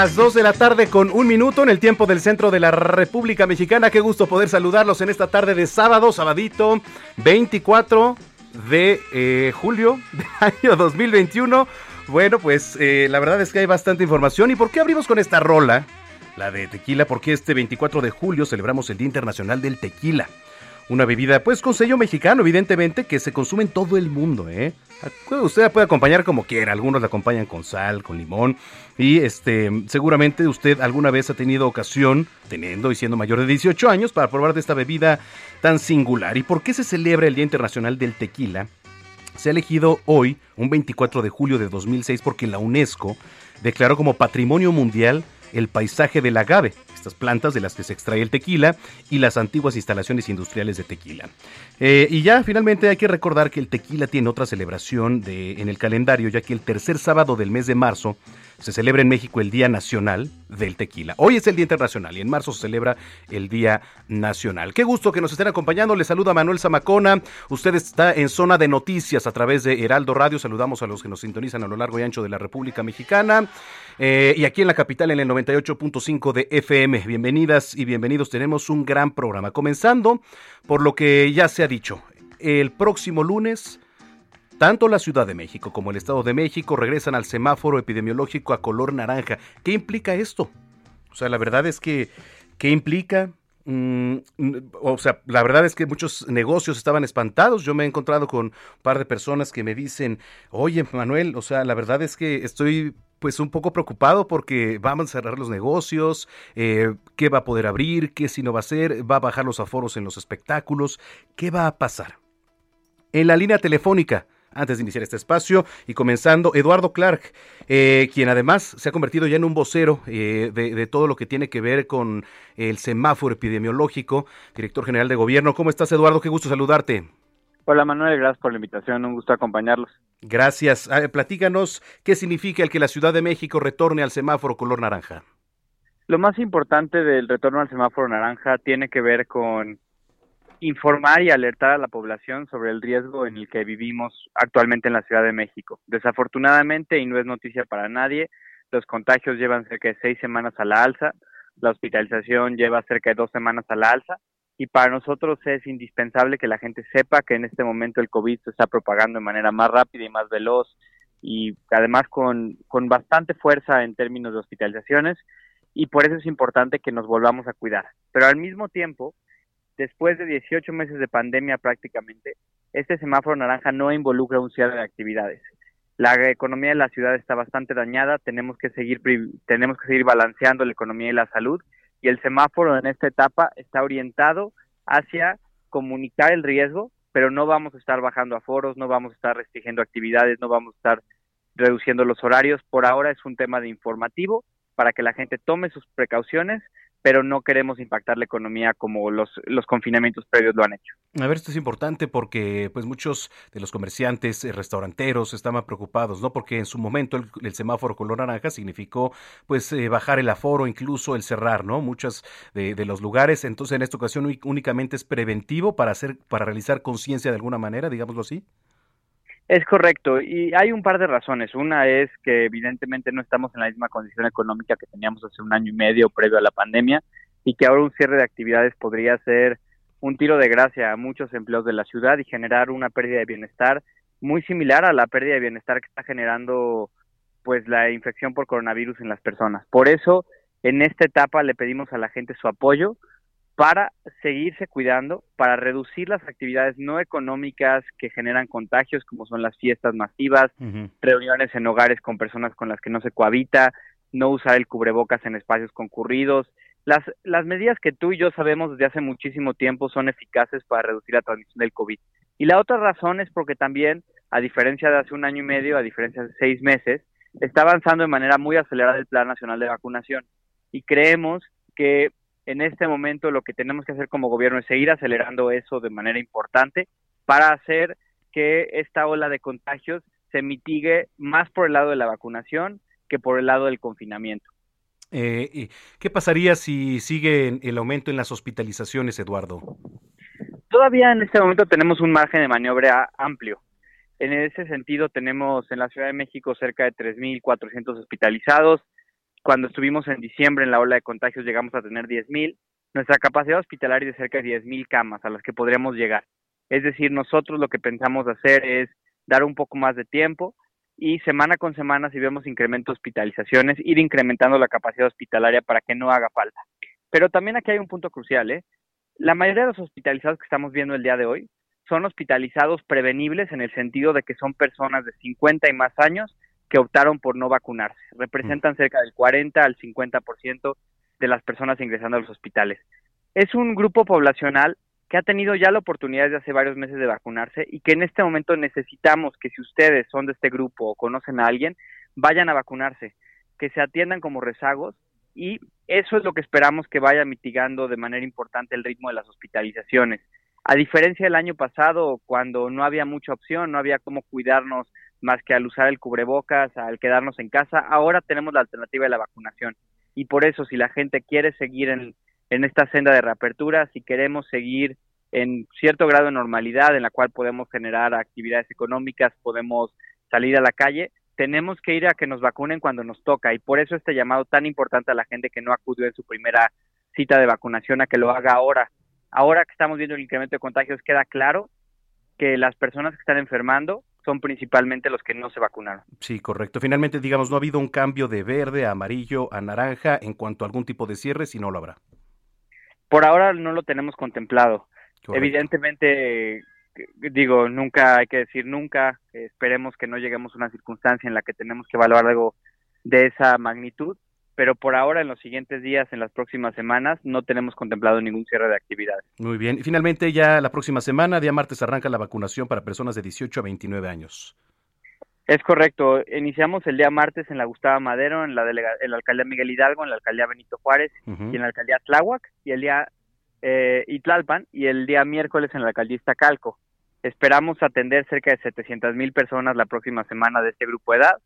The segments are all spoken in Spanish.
Las 2 de la tarde con un minuto en el tiempo del centro de la República Mexicana. Qué gusto poder saludarlos en esta tarde de sábado, sabadito 24 de eh, julio del año 2021. Bueno, pues eh, la verdad es que hay bastante información. ¿Y por qué abrimos con esta rola? La de tequila, porque este 24 de julio celebramos el Día Internacional del Tequila. Una bebida, pues con sello mexicano, evidentemente, que se consume en todo el mundo, ¿eh? Usted la puede acompañar como quiera, algunos la acompañan con sal, con limón, y este, seguramente usted alguna vez ha tenido ocasión, teniendo y siendo mayor de 18 años, para probar de esta bebida tan singular. ¿Y por qué se celebra el Día Internacional del Tequila? Se ha elegido hoy, un 24 de julio de 2006, porque la UNESCO declaró como Patrimonio Mundial el paisaje del agave, estas plantas de las que se extrae el tequila y las antiguas instalaciones industriales de tequila. Eh, y ya finalmente hay que recordar que el tequila tiene otra celebración de, en el calendario, ya que el tercer sábado del mes de marzo se celebra en México el Día Nacional del Tequila. Hoy es el Día Internacional y en marzo se celebra el Día Nacional. Qué gusto que nos estén acompañando. Les saluda Manuel Zamacona. Usted está en zona de noticias a través de Heraldo Radio. Saludamos a los que nos sintonizan a lo largo y ancho de la República Mexicana. Eh, y aquí en la capital en el 98.5 de FM. Bienvenidas y bienvenidos. Tenemos un gran programa. Comenzando por lo que ya se ha dicho. El próximo lunes tanto la Ciudad de México como el Estado de México regresan al semáforo epidemiológico a color naranja. ¿Qué implica esto? O sea, la verdad es que, ¿qué implica? Mm, o sea, la verdad es que muchos negocios estaban espantados. Yo me he encontrado con un par de personas que me dicen, oye, Manuel, o sea, la verdad es que estoy pues un poco preocupado porque vamos a cerrar los negocios, eh, qué va a poder abrir, qué si no va a ser, va a bajar los aforos en los espectáculos, qué va a pasar. En la línea telefónica antes de iniciar este espacio y comenzando Eduardo Clark, eh, quien además se ha convertido ya en un vocero eh, de, todo lo que tiene que ver con el semáforo epidemiológico, director general de gobierno. ¿Cómo estás, Eduardo? Qué gusto saludarte. Hola Manuel, gracias por la invitación, un gusto acompañarlos. Gracias. platícanos qué significa el que la Ciudad de México retorne al semáforo color naranja. Lo más importante del retorno al semáforo naranja tiene que ver con informar y alertar a la población sobre el riesgo en el que vivimos actualmente en la Ciudad de México. Desafortunadamente, y no es noticia para nadie, los contagios llevan cerca de seis semanas a la alza, la hospitalización lleva cerca de dos semanas a la alza, y para nosotros es indispensable que la gente sepa que en este momento el COVID se está propagando de manera más rápida y más veloz, y además con, con bastante fuerza en términos de hospitalizaciones, y por eso es importante que nos volvamos a cuidar. Pero al mismo tiempo, después de 18 meses de pandemia prácticamente, este semáforo naranja no involucra un cierre de actividades. La economía de la ciudad está bastante dañada, tenemos que seguir tenemos que seguir balanceando la economía y la salud y el semáforo en esta etapa está orientado hacia comunicar el riesgo, pero no vamos a estar bajando aforos, no vamos a estar restringiendo actividades, no vamos a estar reduciendo los horarios. Por ahora es un tema de informativo para que la gente tome sus precauciones, pero no queremos impactar la economía como los, los confinamientos previos lo han hecho. A ver, esto es importante porque pues muchos de los comerciantes, eh, restauranteros estaban preocupados, ¿no? Porque en su momento el, semáforo color naranja significó pues eh, bajar el aforo, incluso el cerrar, ¿no? Muchos de, de, los lugares, entonces en esta ocasión únicamente es preventivo para hacer, para realizar conciencia de alguna manera, digámoslo así. Es correcto, y hay un par de razones. Una es que evidentemente no estamos en la misma condición económica que teníamos hace un año y medio previo a la pandemia y que ahora un cierre de actividades podría ser un tiro de gracia a muchos empleos de la ciudad y generar una pérdida de bienestar muy similar a la pérdida de bienestar que está generando pues la infección por coronavirus en las personas. Por eso, en esta etapa le pedimos a la gente su apoyo, para seguirse cuidando, para reducir las actividades no económicas que generan contagios, como son las fiestas masivas, reuniones en hogares con personas con las que no se cohabita, no usar el cubrebocas en espacios concurridos. Las, las medidas que tú y yo sabemos desde hace muchísimo tiempo son eficaces para reducir la transmisión del COVID. Y la otra razón es porque también, a diferencia de hace un año y medio, a diferencia de seis meses, está avanzando de manera muy acelerada el Plan Nacional de Vacunación. Y creemos que en este momento lo que tenemos que hacer como gobierno es seguir acelerando eso de manera importante para hacer que esta ola de contagios se mitigue más por el lado de la vacunación que por el lado del confinamiento. Eh, ¿Qué pasaría si sigue el aumento en las hospitalizaciones, Eduardo? Todavía en este momento tenemos un margen de maniobra amplio. En ese sentido, tenemos en la Ciudad de México cerca de 3.400 hospitalizados, cuando estuvimos en diciembre en la ola de contagios llegamos a tener 10.000. Nuestra capacidad hospitalaria es de cerca de 10.000 camas a las que podríamos llegar. Es decir, nosotros lo que pensamos hacer es dar un poco más de tiempo y semana con semana, si vemos incremento de hospitalizaciones, ir incrementando la capacidad hospitalaria para que no haga falta. Pero también aquí hay un punto crucial, ¿eh? La mayoría de los hospitalizados que estamos viendo el día de hoy son hospitalizados prevenibles en el sentido de que son personas de 50 y más años que optaron por no vacunarse. Representan cerca del 40 al 50% de las personas ingresando a los hospitales. Es un grupo poblacional que ha tenido ya la oportunidad desde hace varios meses de vacunarse y que en este momento necesitamos que si ustedes son de este grupo o conocen a alguien, vayan a vacunarse, que se atiendan como rezagos y eso es lo que esperamos que vaya mitigando de manera importante el ritmo de las hospitalizaciones. A diferencia del año pasado, cuando no había mucha opción, no había cómo cuidarnos más que al usar el cubrebocas, al quedarnos en casa. Ahora tenemos la alternativa de la vacunación. Y por eso, si la gente quiere seguir en, en esta senda de reapertura, si queremos seguir en cierto grado de normalidad en la cual podemos generar actividades económicas, podemos salir a la calle, tenemos que ir a que nos vacunen cuando nos toca. Y por eso este llamado tan importante a la gente que no acudió en su primera cita de vacunación a que lo haga ahora. Ahora que estamos viendo el incremento de contagios, queda claro que las personas que están enfermando son principalmente los que no se vacunaron. Sí, correcto. Finalmente, digamos, no ha habido un cambio de verde a amarillo a naranja en cuanto a algún tipo de cierre, si no lo habrá. Por ahora no lo tenemos contemplado. Evidentemente, digo, nunca hay que decir nunca, esperemos que no lleguemos a una circunstancia en la que tenemos que evaluar algo de esa magnitud, pero por ahora en los siguientes días, en las próximas semanas, no tenemos contemplado ningún cierre de actividades. Muy bien. Y finalmente, ya la próxima semana, día martes, arranca la vacunación para personas de 18 a 29 años. Es correcto. Iniciamos el día martes en la Gustavo Madero, en la, en la alcaldía Miguel Hidalgo, en la alcaldía Benito Juárez y en la alcaldía Tláhuac y el día eh, Itlalpan y el día miércoles en la alcaldía Iztacalco. Esperamos atender cerca de 700 mil personas la próxima semana de este grupo de edad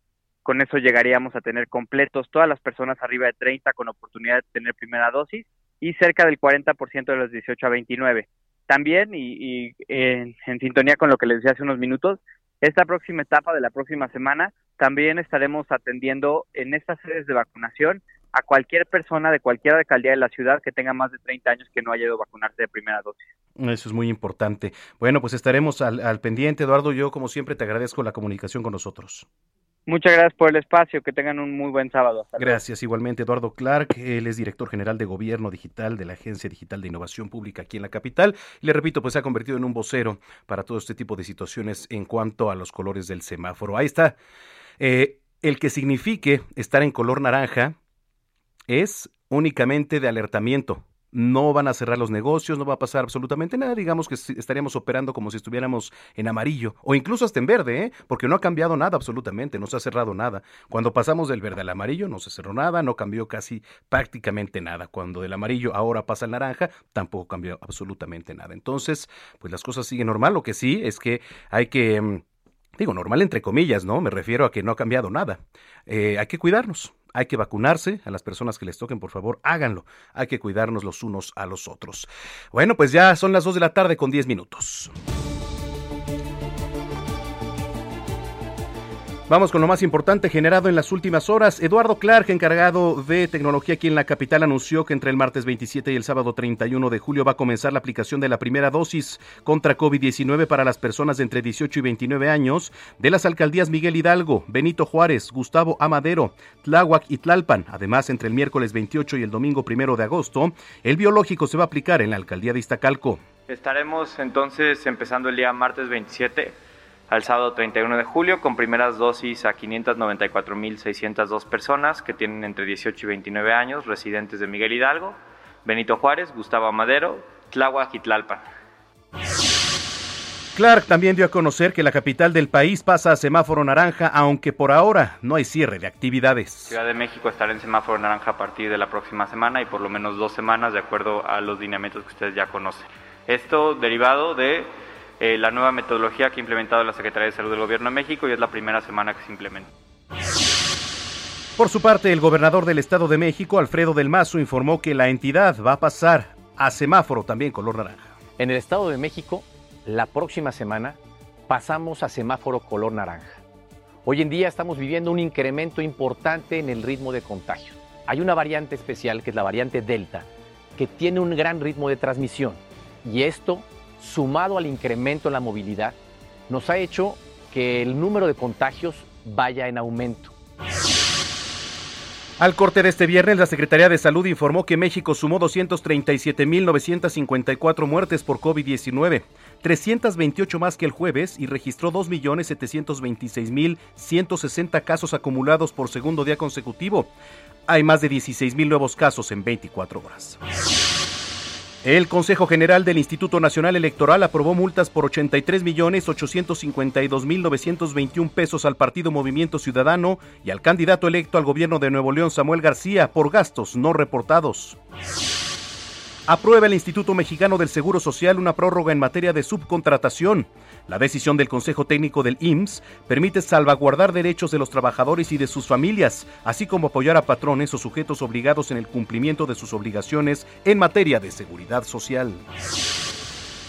con eso llegaríamos a tener completos todas las personas arriba de 30 con oportunidad de tener primera dosis y cerca del 40% de los 18 a 29. También, y, en, sintonía con lo que les decía hace unos minutos, esta próxima etapa de la próxima semana también estaremos atendiendo en estas sedes de vacunación a cualquier persona de cualquier alcaldía de la ciudad que tenga más de 30 años que no haya ido a vacunarse de primera dosis. Eso es muy importante. Bueno, pues estaremos al, al pendiente, Eduardo. Yo, como siempre, te agradezco la comunicación con nosotros. Muchas gracias por el espacio, que tengan un muy buen sábado. gracias, igualmente Eduardo Clark, él es director general de Gobierno Digital de la Agencia Digital de Innovación Pública aquí en la capital. Y le repito, pues se ha convertido en un vocero para todo este tipo de situaciones en cuanto a los colores del semáforo. Ahí está. Eh, el que signifique estar en color naranja es únicamente de alertamiento no van a cerrar los negocios, no va a pasar absolutamente nada, digamos que estaríamos operando como si estuviéramos en amarillo o incluso hasta en verde, ¿eh? porque no ha cambiado nada absolutamente, no se ha cerrado nada. Cuando pasamos del verde al amarillo no se cerró nada, no cambió casi prácticamente nada. Cuando del amarillo ahora pasa al naranja, tampoco cambió absolutamente nada. Entonces, pues las cosas siguen normal, lo que sí es que hay que... Mm, digo, normal entre comillas, ¿no? Me refiero a que no ha cambiado nada. Eh, hay que cuidarnos, hay que vacunarse. A las personas que les toquen, por favor, háganlo. Hay que cuidarnos los unos a los otros. Bueno, pues ya son las 2 de la tarde con 10 minutos. Vamos con lo más importante generado en las últimas horas. Eduardo Clark, encargado de tecnología aquí en la capital, anunció que entre el martes 27 y el sábado 31 de julio va a comenzar la aplicación de la primera dosis contra COVID-19 para las personas de entre 18 y 29 años de las alcaldías Miguel Hidalgo, Benito Juárez, Gustavo Amadero, Tláhuac y Tlalpan. Además, entre el miércoles 28 y el domingo 1 de agosto, el biológico se va a aplicar en la alcaldía de Iztacalco. Estaremos entonces empezando el día martes 27 al sábado 31 de julio con primeras dosis a 594.602 personas que tienen entre 18 y 29 años, residentes de Miguel Hidalgo, Benito Juárez, Gustavo Amadero, Tláhuac y Tlalpan. Clark también dio a conocer que la capital del país pasa a semáforo naranja, aunque por ahora no hay cierre de actividades. Ciudad de México estará en semáforo naranja a partir de la próxima semana y por lo menos dos semanas de acuerdo a los lineamientos que ustedes ya conocen. Esto derivado de eh, la nueva metodología que ha implementado la Secretaría de Salud del Gobierno de México y es la primera semana que se implementa. Por su parte, el gobernador del Estado de México, Alfredo del Mazo, informó que la entidad va a pasar a semáforo también color naranja. En el Estado de México, la próxima semana pasamos a semáforo color naranja. Hoy en día estamos viviendo un incremento importante en el ritmo de contagio. Hay una variante especial, que es la variante Delta, que tiene un gran ritmo de transmisión y esto sumado al incremento en la movilidad, nos ha hecho que el número de contagios vaya en aumento. Al corte de este viernes, la Secretaría de Salud informó que México sumó 237.954 muertes por COVID-19, 328 más que el jueves y registró 2.726.160 casos acumulados por segundo día consecutivo. Hay más de 16.000 nuevos casos en 24 horas. El Consejo General del Instituto Nacional Electoral aprobó multas por 83.852.921 pesos al partido Movimiento Ciudadano y al candidato electo al gobierno de Nuevo León, Samuel García, por gastos no reportados. Aprueba el Instituto Mexicano del Seguro Social una prórroga en materia de subcontratación. La decisión del Consejo Técnico del IMSS permite salvaguardar derechos de los trabajadores y de sus familias, así como apoyar a patrones o sujetos obligados en el cumplimiento de sus obligaciones en materia de seguridad social.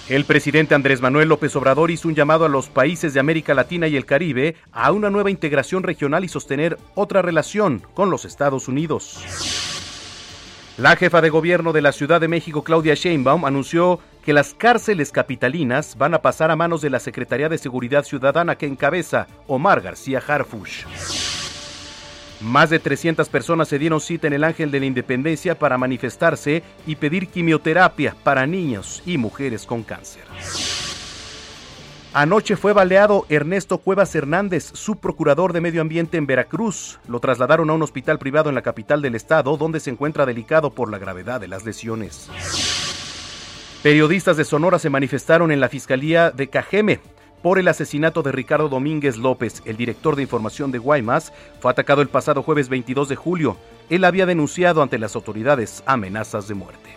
El presidente Andrés Manuel López Obrador hizo un llamado a los países de América Latina y el Caribe a una nueva integración regional y sostener otra relación con los Estados Unidos. La jefa de gobierno de la Ciudad de México, Claudia Sheinbaum, anunció que las cárceles capitalinas van a pasar a manos de la Secretaría de Seguridad Ciudadana que encabeza Omar García Harfush. Más de 300 personas se dieron cita en el Ángel de la Independencia para manifestarse y pedir quimioterapia para niños y mujeres con cáncer. Anoche fue baleado Ernesto Cuevas Hernández, subprocurador de Medio Ambiente en Veracruz. Lo trasladaron a un hospital privado en la capital del estado, donde se encuentra delicado por la gravedad de las lesiones. Periodistas de Sonora se manifestaron en la Fiscalía de Cajeme por el asesinato de Ricardo Domínguez López, el director de información de Guaymas, fue atacado el pasado jueves 22 de julio. Él había denunciado ante las autoridades amenazas de muerte.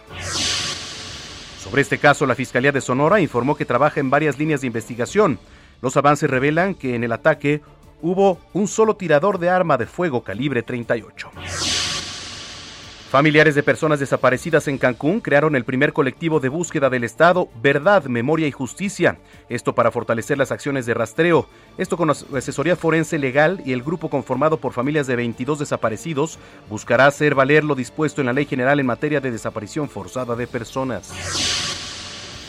Sobre este caso, la Fiscalía de Sonora informó que trabaja en varias líneas de investigación. Los avances revelan que en el ataque hubo un solo tirador de arma de fuego calibre 38. Familiares de personas desaparecidas en Cancún crearon el primer colectivo de búsqueda del Estado, Verdad, Memoria y Justicia. Esto para fortalecer las acciones de rastreo. Esto con asesoría forense legal y el grupo conformado por familias de 22 desaparecidos buscará hacer valer lo dispuesto en la Ley General en materia de desaparición forzada de personas.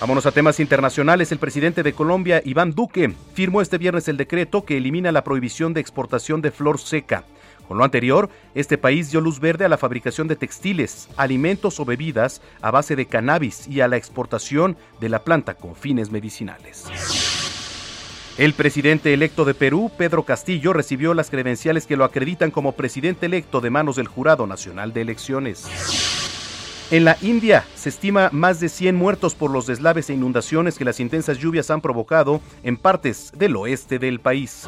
Vámonos a temas internacionales. El presidente de Colombia, Iván Duque, firmó este viernes el decreto que elimina la prohibición de exportación de flor seca. Con lo anterior, este país dio luz verde a la fabricación de textiles, alimentos o bebidas a base de cannabis y a la exportación de la planta con fines medicinales. El presidente electo de Perú, Pedro Castillo, recibió las credenciales que lo acreditan como presidente electo de manos del Jurado Nacional de Elecciones. En la India se estima más de 100 muertos por los deslaves e inundaciones que las intensas lluvias han provocado en partes del oeste del país.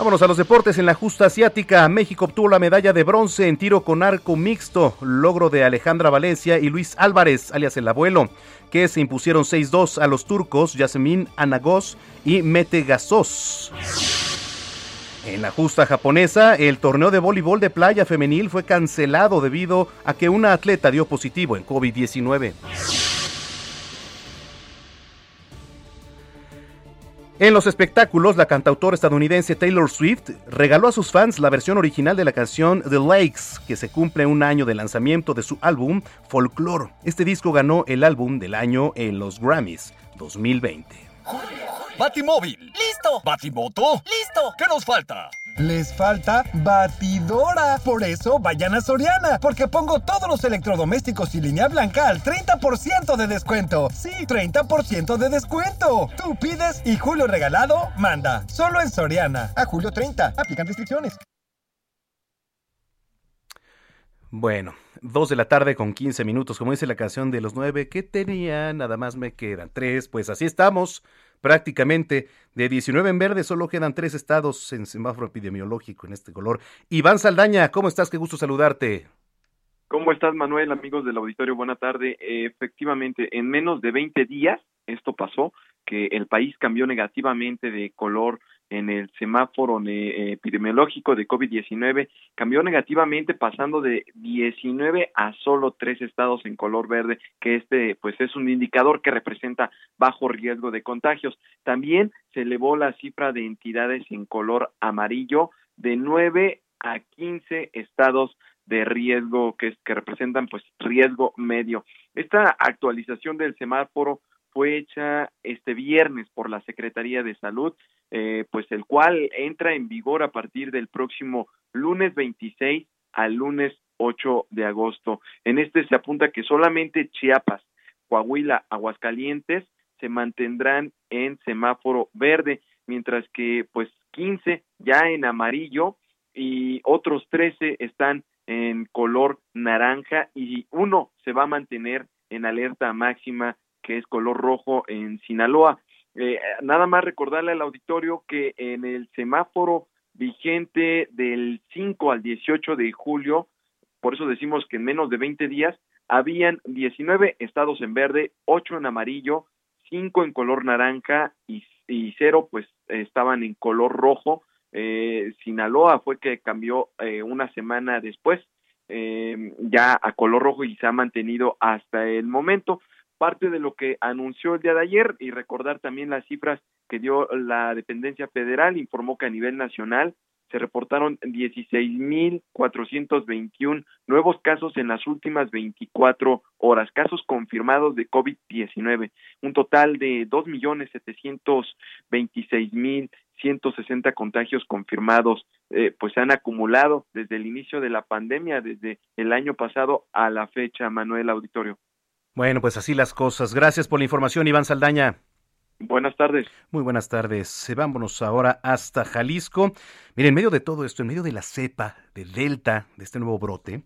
Vámonos a los deportes. En la justa asiática, México obtuvo la medalla de bronce en tiro con arco mixto, logro de Alejandra Valencia y Luis Álvarez, alias el abuelo, que se impusieron 6-2 a los turcos Yasmin Anagos y Mete Gasos. En la justa japonesa, el torneo de voleibol de playa femenil fue cancelado debido a que una atleta dio positivo en COVID-19. En los espectáculos, la cantautora estadounidense Taylor Swift regaló a sus fans la versión original de la canción The Lakes, que se cumple un año de lanzamiento de su álbum Folklore. Este disco ganó el álbum del año en los Grammys 2020. Batimóvil. ¡Listo! Batimoto. ¡Listo! ¿Qué nos falta? Les falta batidora. Por eso vayan a Soriana, porque pongo todos los electrodomésticos y línea blanca al 30% de descuento. Sí, 30% de descuento. Tú pides y Julio Regalado manda. Solo en Soriana. A julio 30. Aplican restricciones. Bueno, dos de la tarde con 15 minutos, como dice la canción de los nueve que tenía, nada más me quedan tres, pues así estamos, prácticamente de 19 en verde, solo quedan tres estados en semáforo epidemiológico en este color. Iván Saldaña, ¿cómo estás? Qué gusto saludarte. ¿Cómo estás, Manuel? Amigos del auditorio, buena tarde. efectivamente, en menos de 20 días esto pasó, que el país cambió negativamente de color en el semáforo eh, epidemiológico de COVID-19 cambió negativamente pasando de 19 a solo tres estados en color verde, que este pues es un indicador que representa bajo riesgo de contagios. También se elevó la cifra de entidades en color amarillo de 9 a 15 estados de riesgo que, que representan pues riesgo medio. Esta actualización del semáforo fue hecha este viernes por la Secretaría de Salud, eh, pues el cual entra en vigor a partir del próximo lunes 26 al lunes 8 de agosto. En este se apunta que solamente Chiapas, Coahuila, Aguascalientes se mantendrán en semáforo verde, mientras que pues 15 ya en amarillo y otros 13 están en color naranja y uno se va a mantener en alerta máxima que es color rojo en Sinaloa. Eh, nada más recordarle al auditorio que en el semáforo vigente del 5 al 18 de julio, por eso decimos que en menos de 20 días, habían 19 estados en verde, 8 en amarillo, 5 en color naranja y, y 0 pues estaban en color rojo. Eh, Sinaloa fue que cambió eh, una semana después eh, ya a color rojo y se ha mantenido hasta el momento parte de lo que anunció el día de ayer y recordar también las cifras que dio la dependencia federal, informó que a nivel nacional se reportaron 16.421 nuevos casos en las últimas 24 horas, casos confirmados de COVID-19, un total de 2.726.160 contagios confirmados, eh, pues se han acumulado desde el inicio de la pandemia, desde el año pasado a la fecha, Manuel Auditorio. Bueno, pues así las cosas. Gracias por la información, Iván Saldaña. Buenas tardes. Muy buenas tardes. Eh, vámonos ahora hasta Jalisco. Mire, en medio de todo esto, en medio de la cepa, de Delta, de este nuevo brote,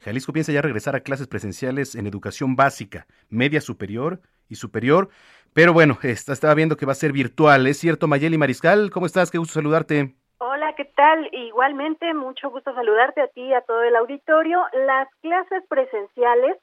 Jalisco piensa ya regresar a clases presenciales en educación básica, media superior y superior. Pero bueno, estaba viendo que va a ser virtual. ¿Es cierto, Mayeli Mariscal? ¿Cómo estás? Qué gusto saludarte. Hola, ¿qué tal? Igualmente, mucho gusto saludarte a ti y a todo el auditorio. Las clases presenciales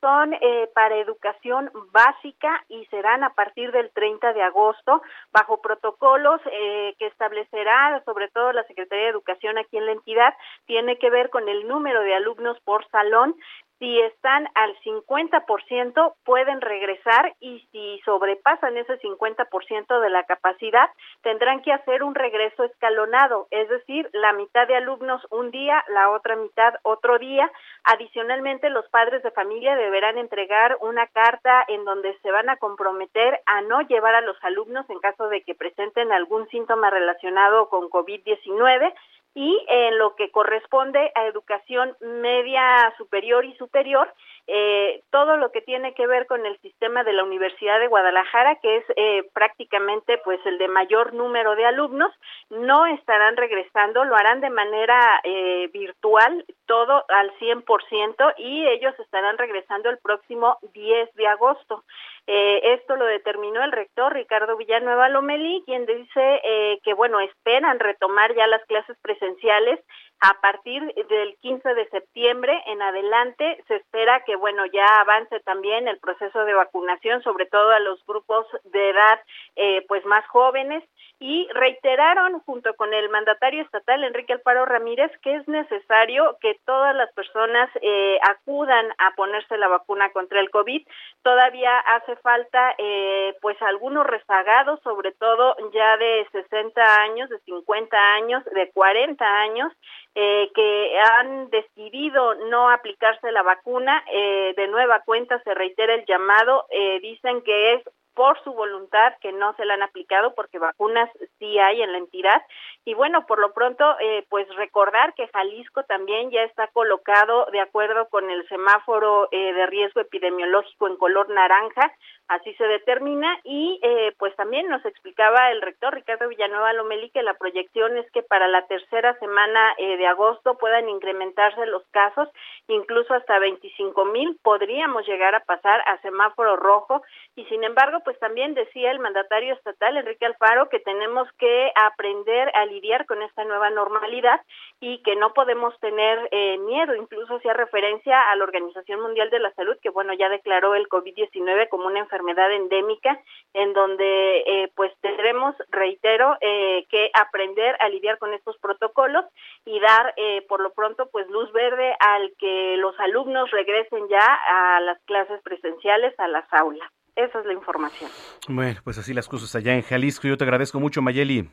son eh, para educación básica y serán a partir del 30 de agosto bajo protocolos eh, que establecerá sobre todo la Secretaría de Educación aquí en la entidad. Tiene que ver con el número de alumnos por salón si están al 50% pueden regresar y si sobrepasan ese 50% de la capacidad tendrán que hacer un regreso escalonado, es decir, la mitad de alumnos un día, la otra mitad otro día. Adicionalmente, los padres de familia deberán entregar una carta en donde se van a comprometer a no llevar a los alumnos en caso de que presenten algún síntoma relacionado con COVID-19 y en lo que corresponde a educación media superior y superior, eh, todo lo que tiene que ver con el sistema de la Universidad de Guadalajara, que es eh, prácticamente pues el de mayor número de alumnos, no estarán regresando, lo harán de manera eh, virtual, todo al 100% y ellos estarán regresando el próximo 10 de agosto. Eh, esto lo determinó el rector Ricardo Villanueva Lomelí, quien dice eh, que, bueno, esperan retomar ya las clases presenciales a partir del 15 de septiembre en adelante. Se espera que, bueno, ya avance también el proceso de vacunación, sobre todo a los grupos de edad, eh, pues, más jóvenes y reiteraron junto con el mandatario estatal Enrique Alfaro Ramírez que es necesario que todas las personas eh, acudan a ponerse la vacuna contra el COVID. Todavía hace falta eh, pues algunos rezagados, sobre todo ya de 60 años, de 50 años, de 40 años, eh, que han decidido no aplicarse la vacuna. Eh, de nueva cuenta se reitera el llamado. Eh, dicen que es por su voluntad que no se la han aplicado porque vacunas sí hay en la entidad. Y bueno por lo pronto eh, pues recordar que Jalisco también ya está colocado de acuerdo con el semáforo eh, de riesgo epidemiológico en color naranja así se determina. Y eh, pues también nos explicaba el rector Ricardo Villanueva Lomeli que la proyección es que para la tercera semana eh, de agosto puedan incrementarse los casos. Incluso hasta 25 mil podríamos llegar a pasar a semáforo rojo. Y sin embargo pues también decía el mandatario estatal Enrique Alfaro que tenemos que aprender a lidiar con esta nueva normalidad y que no podemos tener eh, miedo, incluso hacía referencia a la Organización Mundial de la Salud que bueno ya declaró el COVID-19 como una enfermedad endémica en donde eh, pues tendremos, reitero, eh, que aprender a lidiar con estos protocolos y dar eh, por lo pronto pues luz verde al que los alumnos regresen ya a las clases presenciales, a las aulas. Esa es la información. Bueno, pues así las cosas allá en Jalisco. Yo te agradezco mucho, Mayeli.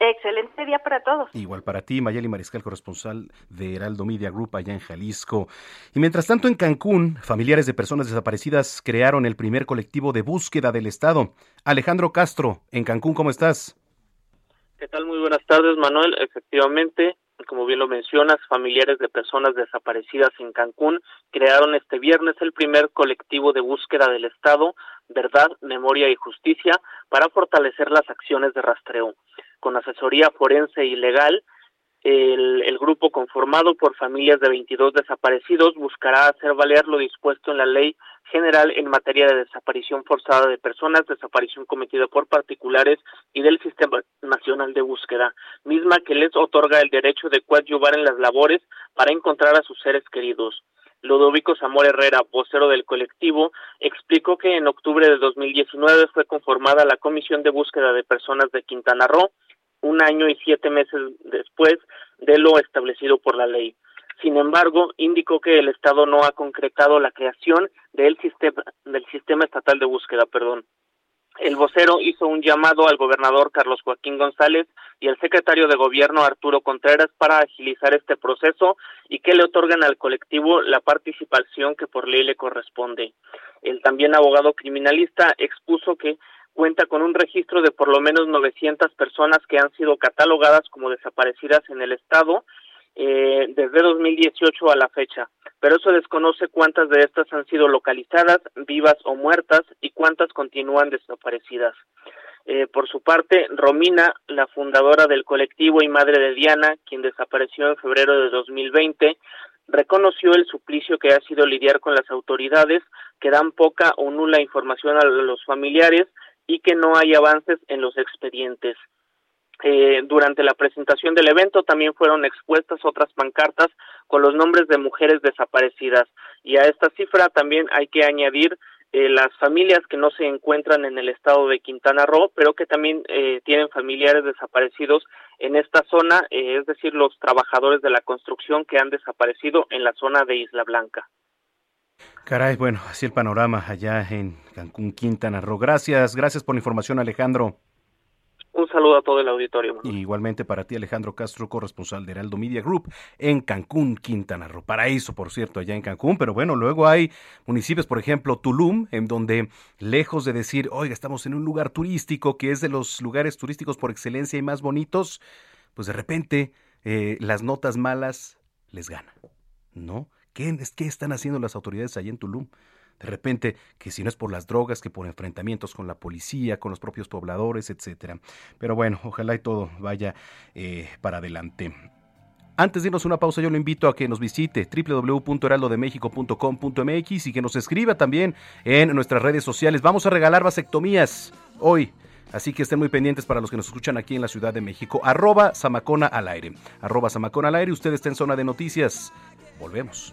Excelente día para todos. Igual para ti, Mayeli Mariscal, corresponsal de Heraldo Media Group allá en Jalisco. Y mientras tanto, en Cancún, familiares de personas desaparecidas crearon el primer colectivo de búsqueda del Estado. Alejandro Castro, en Cancún, ¿cómo estás? ¿Qué tal? Muy buenas tardes, Manuel. Efectivamente, como bien lo mencionas, familiares de personas desaparecidas en Cancún crearon este viernes el primer colectivo de búsqueda del Estado, Verdad, Memoria y Justicia, para fortalecer las acciones de rastreo. Con asesoría forense y legal, el, el, grupo conformado por familias de 22 desaparecidos buscará hacer valer lo dispuesto en la ley general en materia de desaparición forzada de personas, desaparición cometida por particulares y del Sistema Nacional de Búsqueda, misma que les otorga el derecho de coadyuvar en las labores para encontrar a sus seres queridos. Ludovico Zamora Herrera, vocero del colectivo, explicó que en octubre de 2019 fue conformada la Comisión de Búsqueda de Personas de Quintana Roo, un año y siete meses después de lo establecido por la ley. Sin embargo, indicó que el Estado no ha concretado la creación del sistema, del sistema estatal de búsqueda, perdón. El vocero hizo un llamado al gobernador Carlos Joaquín González y al secretario de gobierno Arturo Contreras para agilizar este proceso y que le otorguen al colectivo la participación que por ley le corresponde. El también abogado criminalista expuso que cuenta con un registro de por lo menos 900 personas que han sido catalogadas como desaparecidas en el estado eh, desde 2018 a la fecha, pero eso desconoce cuántas de estas han sido localizadas, vivas o muertas y cuántas continúan desaparecidas. Eh, por su parte, Romina, la fundadora del colectivo y madre de Diana, quien desapareció en febrero de 2020, reconoció el suplicio que ha sido lidiar con las autoridades que dan poca o nula información a los familiares y que no hay avances en los expedientes. Eh, durante la presentación del evento también fueron expuestas otras pancartas con los nombres de mujeres desaparecidas y a esta cifra también hay que añadir eh, las familias que no se encuentran en el estado de Quintana Roo, pero que también eh, tienen familiares desaparecidos en esta zona, eh, es decir, los trabajadores de la construcción que han desaparecido en la zona de Isla Blanca. Caray, bueno, así el panorama allá en Cancún, Quintana Roo. Gracias, gracias por la información, Alejandro. Un saludo a todo el auditorio. Y igualmente para ti, Alejandro Castro, corresponsal de Heraldo Media Group en Cancún, Quintana Roo. Paraíso, por cierto, allá en Cancún. Pero bueno, luego hay municipios, por ejemplo, Tulum, en donde lejos de decir, oiga, estamos en un lugar turístico que es de los lugares turísticos por excelencia y más bonitos, pues de repente eh, las notas malas les ganan, ¿no? ¿Qué, ¿Qué están haciendo las autoridades allá en Tulum? De repente, que si no es por las drogas, que por enfrentamientos con la policía, con los propios pobladores, etcétera. Pero bueno, ojalá y todo vaya eh, para adelante. Antes de irnos una pausa, yo lo invito a que nos visite www.heraldodemexico.com.mx y que nos escriba también en nuestras redes sociales. Vamos a regalar vasectomías hoy. Así que estén muy pendientes para los que nos escuchan aquí en la Ciudad de México. Arroba Samacona al aire. Arroba Samacona al aire. Usted está en zona de noticias. Volvemos.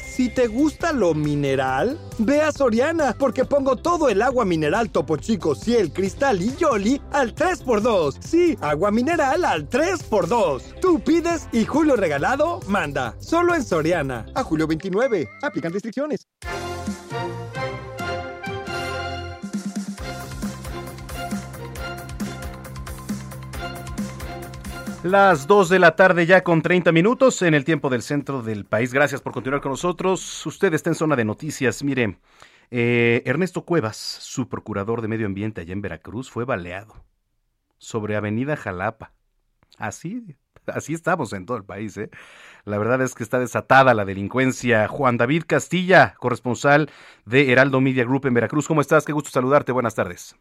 Si te gusta lo mineral, ve a Soriana, porque pongo todo el agua mineral Topo Chico, Ciel, Cristal y Yoli al 3x2. Sí, agua mineral al 3x2. Tú pides y Julio Regalado manda. Solo en Soriana. A julio 29. Aplican restricciones. Las 2 de la tarde ya con 30 minutos en el tiempo del centro del país. Gracias por continuar con nosotros. Usted está en zona de noticias. Mire, eh, Ernesto Cuevas, su procurador de medio ambiente allá en Veracruz, fue baleado sobre Avenida Jalapa. Así, así estamos en todo el país. ¿eh? La verdad es que está desatada la delincuencia. Juan David Castilla, corresponsal de Heraldo Media Group en Veracruz. ¿Cómo estás? Qué gusto saludarte. Buenas tardes.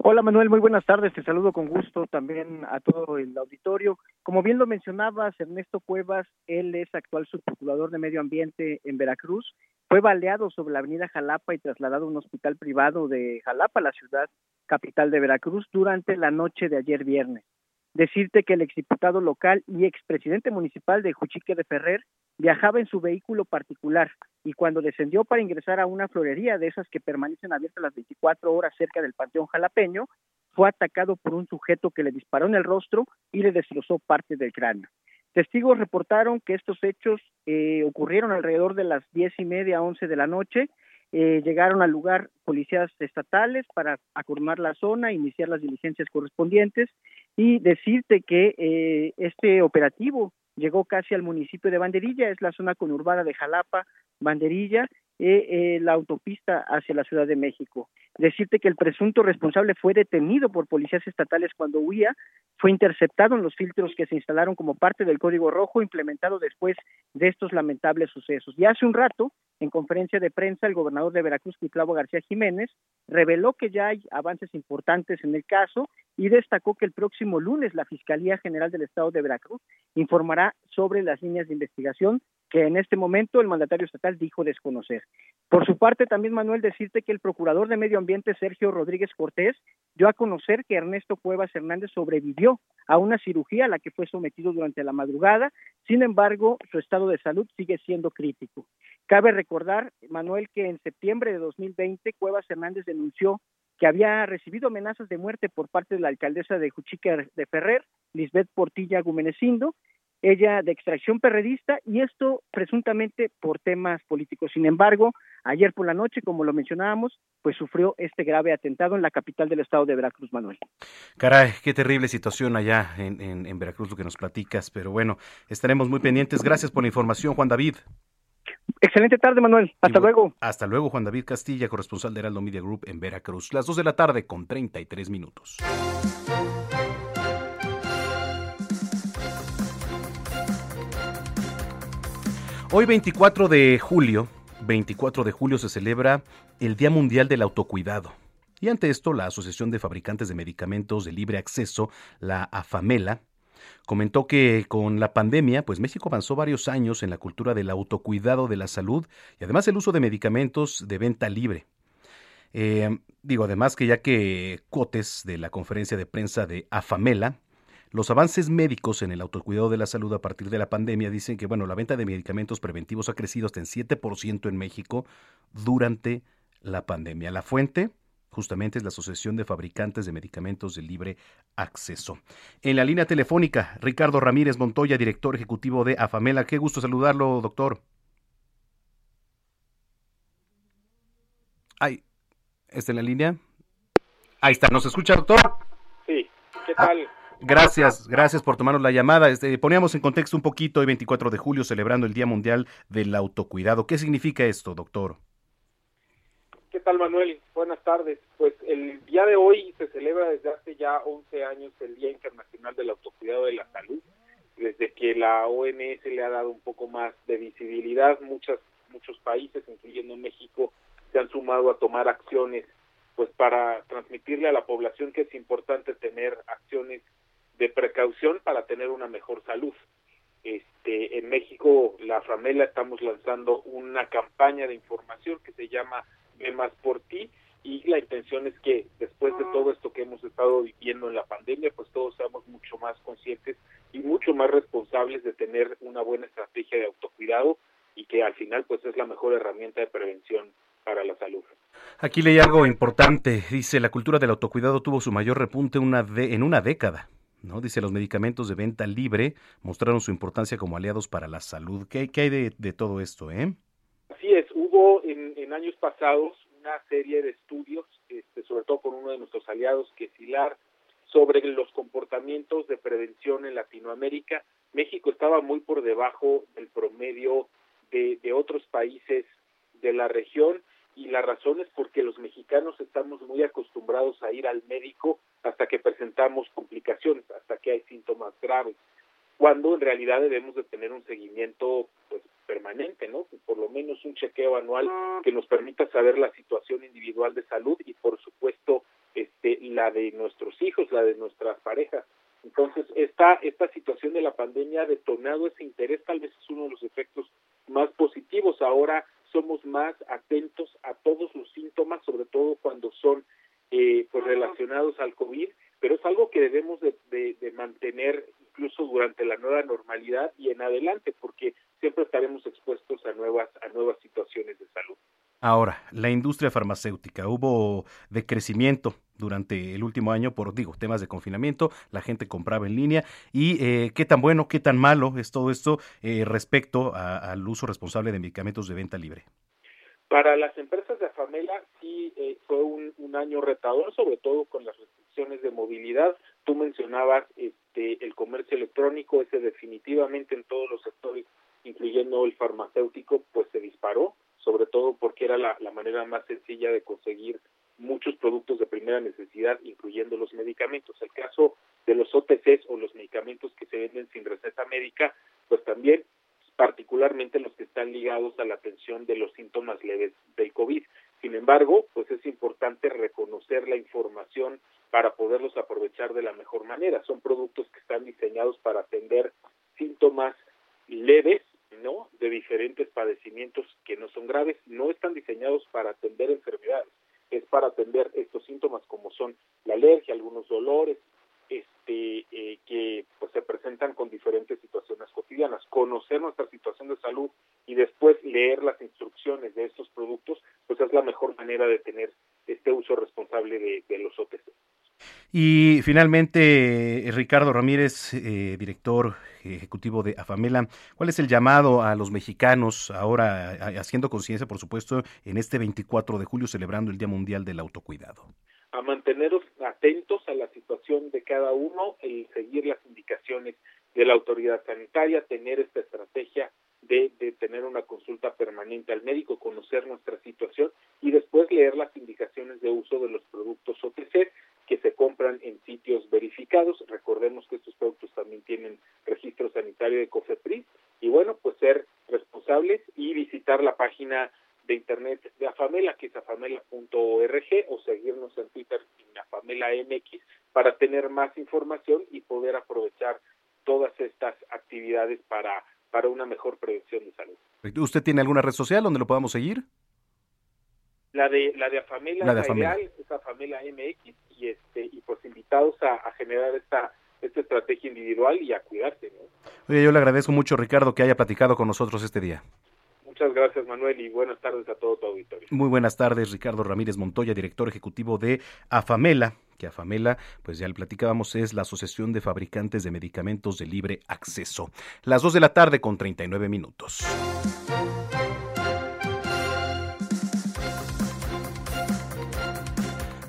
Hola Manuel, muy buenas tardes. Te saludo con gusto también a todo el auditorio. Como bien lo mencionabas, Ernesto Cuevas, él es actual subprocurador de Medio Ambiente en Veracruz. Fue baleado sobre la avenida Jalapa y trasladado a un hospital privado de Jalapa, la ciudad capital de Veracruz, durante la noche de ayer viernes decirte que el exdiputado local y expresidente municipal de Juchique de Ferrer viajaba en su vehículo particular y cuando descendió para ingresar a una florería de esas que permanecen abiertas las 24 horas cerca del Panteón Jalapeño, fue atacado por un sujeto que le disparó en el rostro y le destrozó parte del cráneo. Testigos reportaron que estos hechos eh, ocurrieron alrededor de las diez y media, once de la noche eh, llegaron al lugar policías estatales para acordar la zona, iniciar las diligencias correspondientes y decirte que eh, este operativo llegó casi al municipio de Banderilla, es la zona conurbada de Jalapa, Banderilla, eh, la autopista hacia la Ciudad de México. Decirte que el presunto responsable fue detenido por policías estatales cuando huía, fue interceptado en los filtros que se instalaron como parte del Código Rojo implementado después de estos lamentables sucesos. Y hace un rato, en conferencia de prensa, el gobernador de Veracruz, Cuitlavo García Jiménez, reveló que ya hay avances importantes en el caso y destacó que el próximo lunes la Fiscalía General del Estado de Veracruz informará sobre las líneas de investigación que en este momento el mandatario estatal dijo desconocer. Por su parte, también Manuel decirte que el procurador de Medio Ambiente, Sergio Rodríguez Cortés, dio a conocer que Ernesto Cuevas Hernández sobrevivió a una cirugía a la que fue sometido durante la madrugada, sin embargo, su estado de salud sigue siendo crítico. Cabe recordar, Manuel, que en septiembre de 2020 Cuevas Hernández denunció que había recibido amenazas de muerte por parte de la alcaldesa de Juchique de Ferrer, Lisbeth Portilla Gumenecindo, ella de extracción perredista y esto presuntamente por temas políticos. Sin embargo, ayer por la noche, como lo mencionábamos, pues sufrió este grave atentado en la capital del estado de Veracruz, Manuel. Caray, qué terrible situación allá en, en Veracruz lo que nos platicas, pero bueno, estaremos muy pendientes. Gracias por la información, Juan David. Excelente tarde, Manuel. Hasta luego. Hasta luego, Juan David Castilla, corresponsal de Heraldo Media Group en Veracruz. Las dos de la tarde con 33 minutos. Hoy 24 de julio, 24 de julio se celebra el Día Mundial del Autocuidado. Y ante esto, la Asociación de Fabricantes de Medicamentos de Libre Acceso, la AFAMELA, comentó que con la pandemia, pues México avanzó varios años en la cultura del autocuidado de la salud y además el uso de medicamentos de venta libre. Eh, digo, además que ya que Cotes de la conferencia de prensa de AFAMELA los avances médicos en el autocuidado de la salud a partir de la pandemia dicen que, bueno, la venta de medicamentos preventivos ha crecido hasta en 7% en México durante la pandemia. La fuente, justamente es la Asociación de Fabricantes de Medicamentos de Libre Acceso. En la línea telefónica, Ricardo Ramírez Montoya, director ejecutivo de Afamela. Qué gusto saludarlo, doctor. Ay, ¿está en la línea? Ahí está, ¿nos escucha, doctor? Sí, ¿qué tal? Gracias, gracias por tomarnos la llamada. Este, poníamos en contexto un poquito hoy 24 de julio celebrando el Día Mundial del Autocuidado. ¿Qué significa esto, doctor? ¿Qué tal, Manuel? Buenas tardes. Pues el día de hoy se celebra desde hace ya 11 años el Día Internacional del Autocuidado de la Salud. Desde que la OMS le ha dado un poco más de visibilidad, muchas, muchos países, incluyendo México, se han sumado a tomar acciones pues para transmitirle a la población que es importante tener acciones de precaución para tener una mejor salud. Este, en México, la Framela estamos lanzando una campaña de información que se llama más por ti y la intención es que después de todo esto que hemos estado viviendo en la pandemia, pues todos seamos mucho más conscientes y mucho más responsables de tener una buena estrategia de autocuidado y que al final pues es la mejor herramienta de prevención para la salud. Aquí leí algo importante. Dice, la cultura del autocuidado tuvo su mayor repunte una de, en una década. ¿no? Dice, los medicamentos de venta libre mostraron su importancia como aliados para la salud. ¿Qué, qué hay de, de, todo esto? Eh? Así es, hubo en, años pasados una serie de estudios, este, sobre todo con uno de nuestros aliados, que es SILAR, sobre los comportamientos de prevención en Latinoamérica. México estaba muy por debajo del promedio de, de otros países de la región y la razón es porque los mexicanos estamos muy acostumbrados a ir al médico hasta que presentamos complicaciones, hasta que hay síntomas graves, cuando en realidad debemos de tener un seguimiento pues permanente, ¿no? Por lo menos un chequeo anual que nos permita saber la situación individual de salud y por supuesto este la de nuestros hijos, la de nuestras parejas. Entonces, esta esta situación de la pandemia ha detonado ese interés, tal vez es uno de los efectos más positivos. Ahora somos más atentos a todos los síntomas, sobre todo cuando son eh, pues relacionados al COVID, pero es algo que debemos de, mantener incluso durante la nueva normalidad y en adelante, porque siempre estaremos expuestos a nuevas a nuevas situaciones de salud. Ahora, la industria farmacéutica, hubo decrecimiento durante el último año por, digo, temas de confinamiento, la gente compraba en línea y eh, qué tan bueno, qué tan malo es todo esto eh, respecto a, al uso responsable de medicamentos de venta libre. Para las empresas de Afamela sí eh, fue un, un, año retador, sobre todo con las restricciones de movilidad. Tú mencionabas este, el comercio electrónico, ese definitivamente en todos los sectores, incluyendo el farmacéutico, pues se disparó sobre todo porque era la, manera más sencilla de conseguir muchos productos de primera necesidad, incluyendo los medicamentos. El caso de los OTCs o los medicamentos que se venden sin receta médica, pues también particularmente los que están ligados a la atención de los síntomas leves del COVID. Sin embargo, pues es importante reconocer la información para poderlos aprovechar de la mejor manera. Son productos que están diseñados para atender síntomas leves ¿no? de diferentes padecimientos que no son graves, no están diseñados para atender enfermedades, es para atender estos síntomas como son la alergia, algunos dolores, este eh, que pues se presentan con diferentes situaciones cotidianas. Conocer nuestra situación de salud y después leer las instrucciones de estos productos, pues es la mejor manera de tener este uso responsable de, de los OTC. Y finalmente, Ricardo Ramírez, eh, director ejecutivo de Afamela, ¿cuál es el llamado a los mexicanos ahora haciendo conciencia, por supuesto, en este 24 de julio celebrando el Día Mundial del Autocuidado? A manteneros atentos a la situación de cada uno, el seguir las indicaciones de la autoridad sanitaria, tener esta estrategia de, de, tener una consulta permanente al médico, conocer nuestra situación y después leer las indicaciones de uso de los productos OTC que se compran en sitios verificados. Recordemos que estos productos también tienen registro sanitario de COFEPRIS y bueno, pues ser responsables y visitar la página de internet de Afamela, que es afamela.org o seguirnos en Twitter en Afamela MX para tener más información y poder aprovechar todas estas actividades para, para una mejor prevención de salud. ¿Usted tiene alguna red social donde lo podamos seguir? La de la de Afamela, la de Afamela. Ideal, es Afamela MX y este y pues invitados a, a generar esta esta estrategia individual y a cuidarse. Oye, yo le agradezco mucho, Ricardo, que haya platicado con nosotros este día. Muchas gracias, Manuel, y buenas tardes a todo tu auditorio. Muy buenas tardes, Ricardo Ramírez Montoya, director ejecutivo de AFAMELA, que AFAMELA, pues ya le platicábamos, es la Asociación de Fabricantes de Medicamentos de Libre Acceso. Las 2 de la tarde con 39 minutos.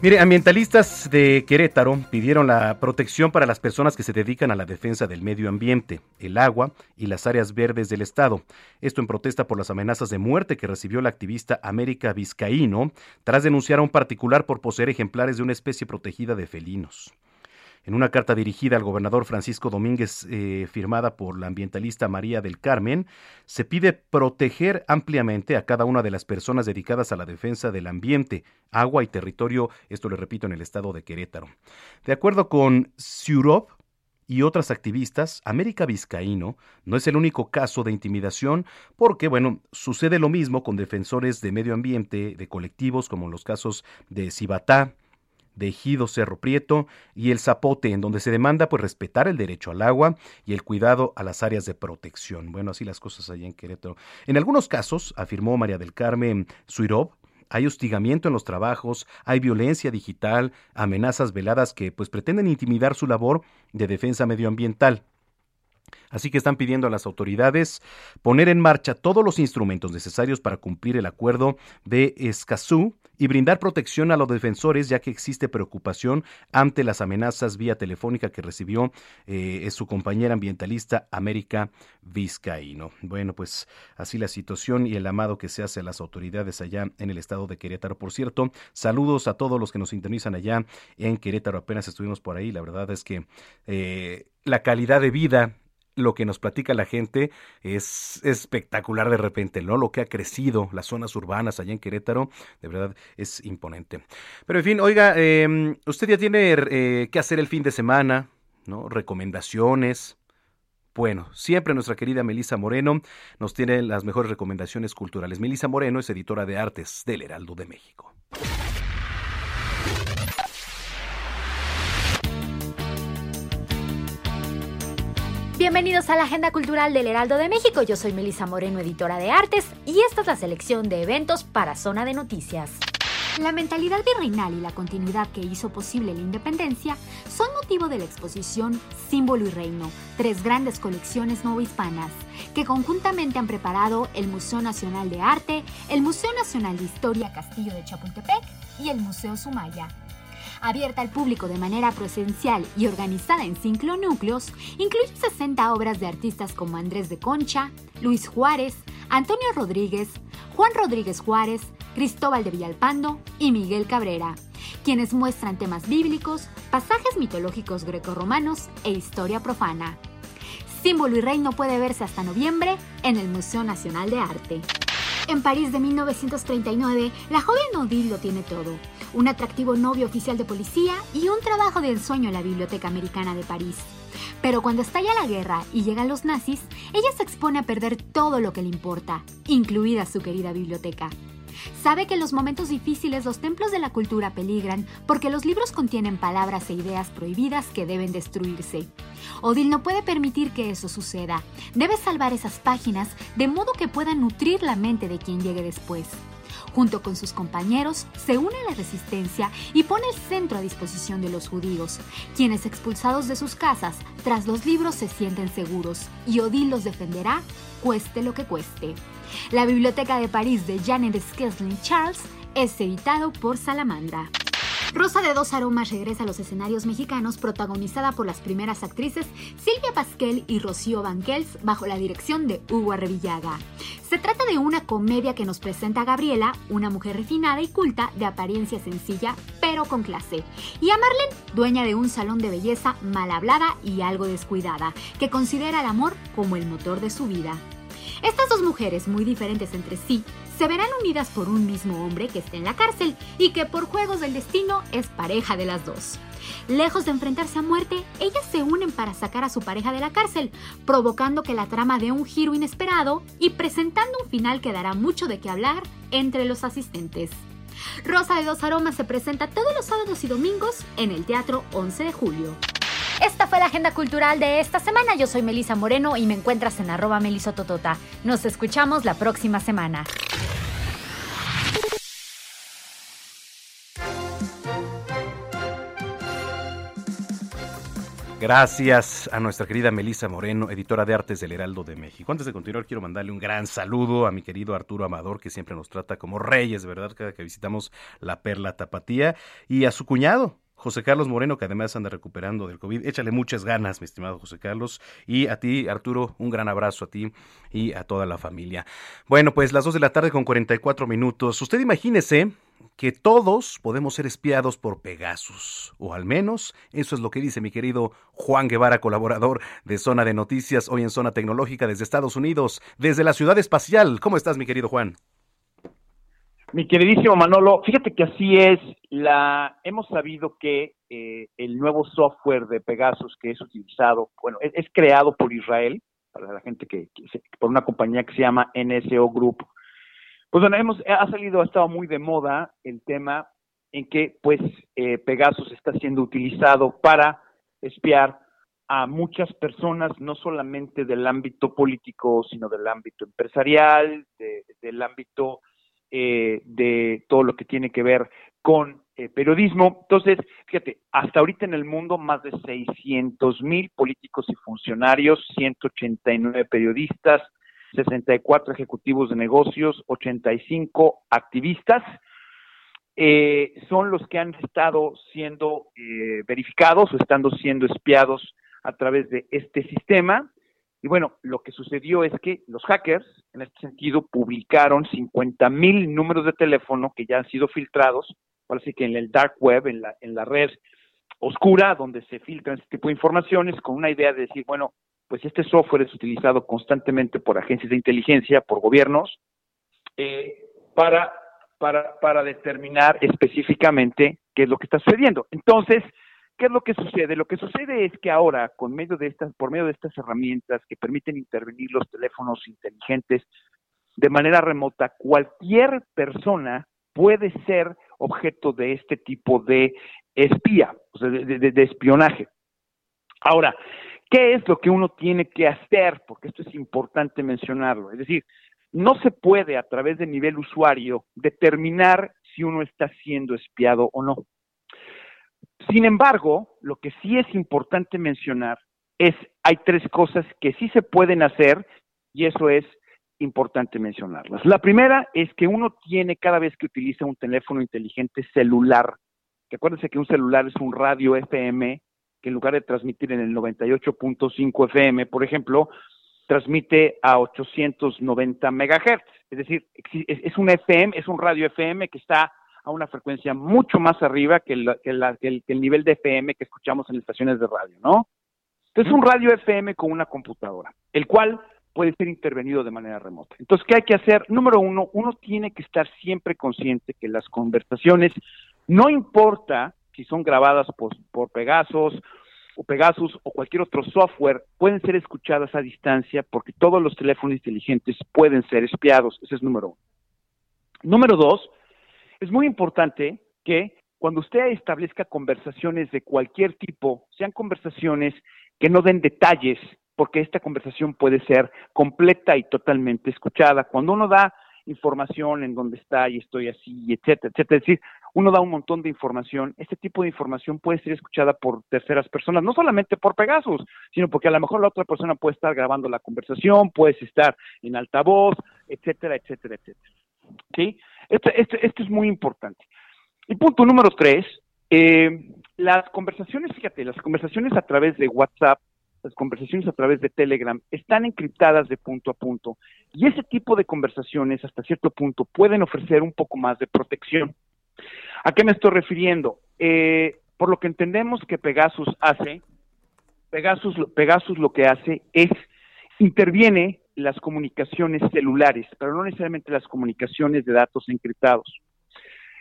Mire, ambientalistas de Querétaro pidieron la protección para las personas que se dedican a la defensa del medio ambiente, el agua y las áreas verdes del Estado. Esto en protesta por las amenazas de muerte que recibió la activista América Vizcaíno tras denunciar a un particular por poseer ejemplares de una especie protegida de felinos. En una carta dirigida al gobernador Francisco Domínguez, eh, firmada por la ambientalista María del Carmen, se pide proteger ampliamente a cada una de las personas dedicadas a la defensa del ambiente, agua y territorio, esto le repito, en el estado de Querétaro. De acuerdo con Ciurop, y otras activistas, América Vizcaíno no es el único caso de intimidación porque, bueno, sucede lo mismo con defensores de medio ambiente, de colectivos como los casos de Cibatá, de Ejido Cerro Prieto y el Zapote, en donde se demanda pues respetar el derecho al agua y el cuidado a las áreas de protección. Bueno, así las cosas allá en Querétaro. En algunos casos, afirmó María del Carmen Suirov, hay hostigamiento en los trabajos, hay violencia digital, amenazas veladas que pues pretenden intimidar su labor de defensa medioambiental. Así que están pidiendo a las autoridades poner en marcha todos los instrumentos necesarios para cumplir el acuerdo de Escazú y brindar protección a los defensores, ya que existe preocupación ante las amenazas vía telefónica que recibió eh, su compañera ambientalista América Vizcaíno. Bueno, pues así la situación y el amado que se hace a las autoridades allá en el estado de Querétaro. Por cierto, saludos a todos los que nos sintonizan allá en Querétaro. Apenas estuvimos por ahí. La verdad es que eh, la calidad de vida lo que nos platica la gente es espectacular de repente, ¿no? Lo que ha crecido las zonas urbanas allá en Querétaro, de verdad es imponente. Pero en fin, oiga, em, usted ya tiene eh, que hacer el fin de semana, ¿no? Recomendaciones. Bueno, siempre nuestra querida Melisa Moreno nos tiene las mejores recomendaciones culturales. Melisa Moreno es editora de artes del Heraldo de México. Bienvenidos a la Agenda Cultural del Heraldo de México. Yo soy Melisa Moreno, editora de artes, y esta es la selección de eventos para Zona de Noticias. La mentalidad virreinal y la continuidad que hizo posible la independencia son motivo de la exposición Símbolo y Reino, tres grandes colecciones novohispanas, que conjuntamente han preparado el Museo Nacional de Arte, el Museo Nacional de Historia Castillo de Chapultepec y el Museo Sumaya abierta al público de manera presencial y organizada en cinco núcleos, incluye 60 obras de artistas como Andrés de Concha, Luis Juárez, Antonio Rodríguez, Juan Rodríguez Juárez, Cristóbal de Villalpando y Miguel Cabrera, quienes muestran temas bíblicos, pasajes mitológicos grecorromanos e historia profana. Símbolo y Reino puede verse hasta noviembre en el Museo Nacional de Arte. En París de 1939, la joven Odile lo tiene todo un atractivo novio oficial de policía y un trabajo de ensueño en la Biblioteca Americana de París. Pero cuando estalla la guerra y llegan los nazis, ella se expone a perder todo lo que le importa, incluida su querida biblioteca. Sabe que en los momentos difíciles los templos de la cultura peligran porque los libros contienen palabras e ideas prohibidas que deben destruirse. Odil no puede permitir que eso suceda. Debe salvar esas páginas de modo que puedan nutrir la mente de quien llegue después. Junto con sus compañeros, se une a la resistencia y pone el centro a disposición de los judíos, quienes expulsados de sus casas, tras los libros se sienten seguros, y Odile los defenderá, cueste lo que cueste. La Biblioteca de París de Janet Skeslin Charles es editado por Salamandra. Rosa de dos aromas regresa a los escenarios mexicanos protagonizada por las primeras actrices Silvia Pasquel y Rocío Banquels bajo la dirección de Hugo Arrevillaga. Se trata de una comedia que nos presenta a Gabriela, una mujer refinada y culta de apariencia sencilla pero con clase, y a Marlene, dueña de un salón de belleza mal hablada y algo descuidada, que considera el amor como el motor de su vida. Estas dos mujeres, muy diferentes entre sí, se verán unidas por un mismo hombre que está en la cárcel y que por juegos del destino es pareja de las dos. Lejos de enfrentarse a muerte, ellas se unen para sacar a su pareja de la cárcel, provocando que la trama dé un giro inesperado y presentando un final que dará mucho de qué hablar entre los asistentes. Rosa de dos Aromas se presenta todos los sábados y domingos en el Teatro 11 de Julio. Esta fue la agenda cultural de esta semana. Yo soy Melisa Moreno y me encuentras en arroba melisototota. Nos escuchamos la próxima semana. Gracias a nuestra querida Melisa Moreno, editora de Artes del Heraldo de México. Antes de continuar, quiero mandarle un gran saludo a mi querido Arturo Amador, que siempre nos trata como reyes, ¿verdad? Cada que visitamos la Perla Tapatía, y a su cuñado, José Carlos Moreno, que además anda recuperando del COVID. Échale muchas ganas, mi estimado José Carlos. Y a ti, Arturo, un gran abrazo a ti y a toda la familia. Bueno, pues las dos de la tarde con 44 minutos. Usted imagínese que todos podemos ser espiados por Pegasus, o al menos eso es lo que dice mi querido Juan Guevara, colaborador de Zona de Noticias, hoy en Zona Tecnológica desde Estados Unidos, desde la ciudad espacial. ¿Cómo estás, mi querido Juan? Mi queridísimo Manolo, fíjate que así es, la hemos sabido que eh, el nuevo software de Pegasus que es utilizado, bueno, es, creado por Israel, para la gente que, por una compañía que se llama NSO Group, pues bueno, hemos, ha salido, ha estado muy de moda el tema en que pues eh, Pegasus está siendo utilizado para espiar a muchas personas, no solamente del ámbito político, sino del ámbito empresarial, del ámbito eh, de todo lo que tiene que ver con eh, periodismo. Entonces, fíjate, hasta ahorita en el mundo más de 600 mil políticos y funcionarios, 189 periodistas, 64 ejecutivos de negocios, 85 activistas, eh, son los que han estado siendo eh, verificados o estando siendo espiados a través de este sistema. Y bueno, lo que sucedió es que los hackers, en este sentido, publicaron 50 mil números de teléfono que ya han sido filtrados, parece que en el dark web, en la, en la red oscura, donde se filtran este tipo de informaciones, con una idea de decir, bueno, pues este software es utilizado constantemente por agencias de inteligencia, por gobiernos, eh, para, para, para determinar específicamente qué es lo que está sucediendo. Entonces, ¿qué es lo que sucede? Lo que sucede es que ahora, con medio de estas, por medio de estas herramientas que permiten intervenir los teléfonos inteligentes de manera remota, cualquier persona puede ser objeto de este tipo de espía, o sea, de espionaje. Ahora, ¿Qué es lo que uno tiene que hacer? Porque esto es importante mencionarlo. Es decir, no se puede a través de nivel usuario determinar si uno está siendo espiado o no. Sin embargo, lo que sí es importante mencionar es, hay tres cosas que sí se pueden hacer y eso es importante mencionarlas. La primera es que uno tiene cada vez que utiliza un teléfono inteligente celular, que acuérdense que un celular es un radio FM que en lugar de transmitir en el 98.5 FM, por ejemplo, transmite a 890 megahertz. Es decir, es un FM, es un radio FM que está a una frecuencia mucho más arriba que el, nivel de FM que escuchamos en estaciones de radio, ¿no? Entonces, es un radio FM con una computadora, el cual puede ser intervenido de manera remota. Entonces, ¿qué hay que hacer? Número uno, uno tiene que estar siempre consciente que las conversaciones, no importa si son grabadas por, por Pegasus o Pegasus o cualquier otro software, pueden ser escuchadas a distancia porque todos los teléfonos inteligentes pueden ser espiados. Ese es número uno. Número dos, es muy importante que cuando usted establezca conversaciones de cualquier tipo, sean conversaciones que no den detalles, porque esta conversación puede ser completa y totalmente escuchada. Cuando uno da información en dónde está y estoy así, etcétera, etcétera, es decir, uno da un montón de información, este tipo de información puede ser escuchada por terceras personas, no solamente por Pegasus, sino porque a lo mejor la otra persona puede estar grabando la conversación, puedes estar en altavoz, etcétera, etcétera, etcétera. ¿Sí? Esto, esto, es muy importante. Y punto número tres, eh, las conversaciones, fíjate, las conversaciones a través de WhatsApp, las conversaciones a través de Telegram están encriptadas de punto a punto y ese tipo de conversaciones hasta cierto punto pueden ofrecer un poco más de protección. ¿A qué me estoy refiriendo? Eh, por lo que entendemos que Pegasus hace, Pegasus, Pegasus lo que hace es interviene las comunicaciones celulares, pero no necesariamente las comunicaciones de datos encriptados.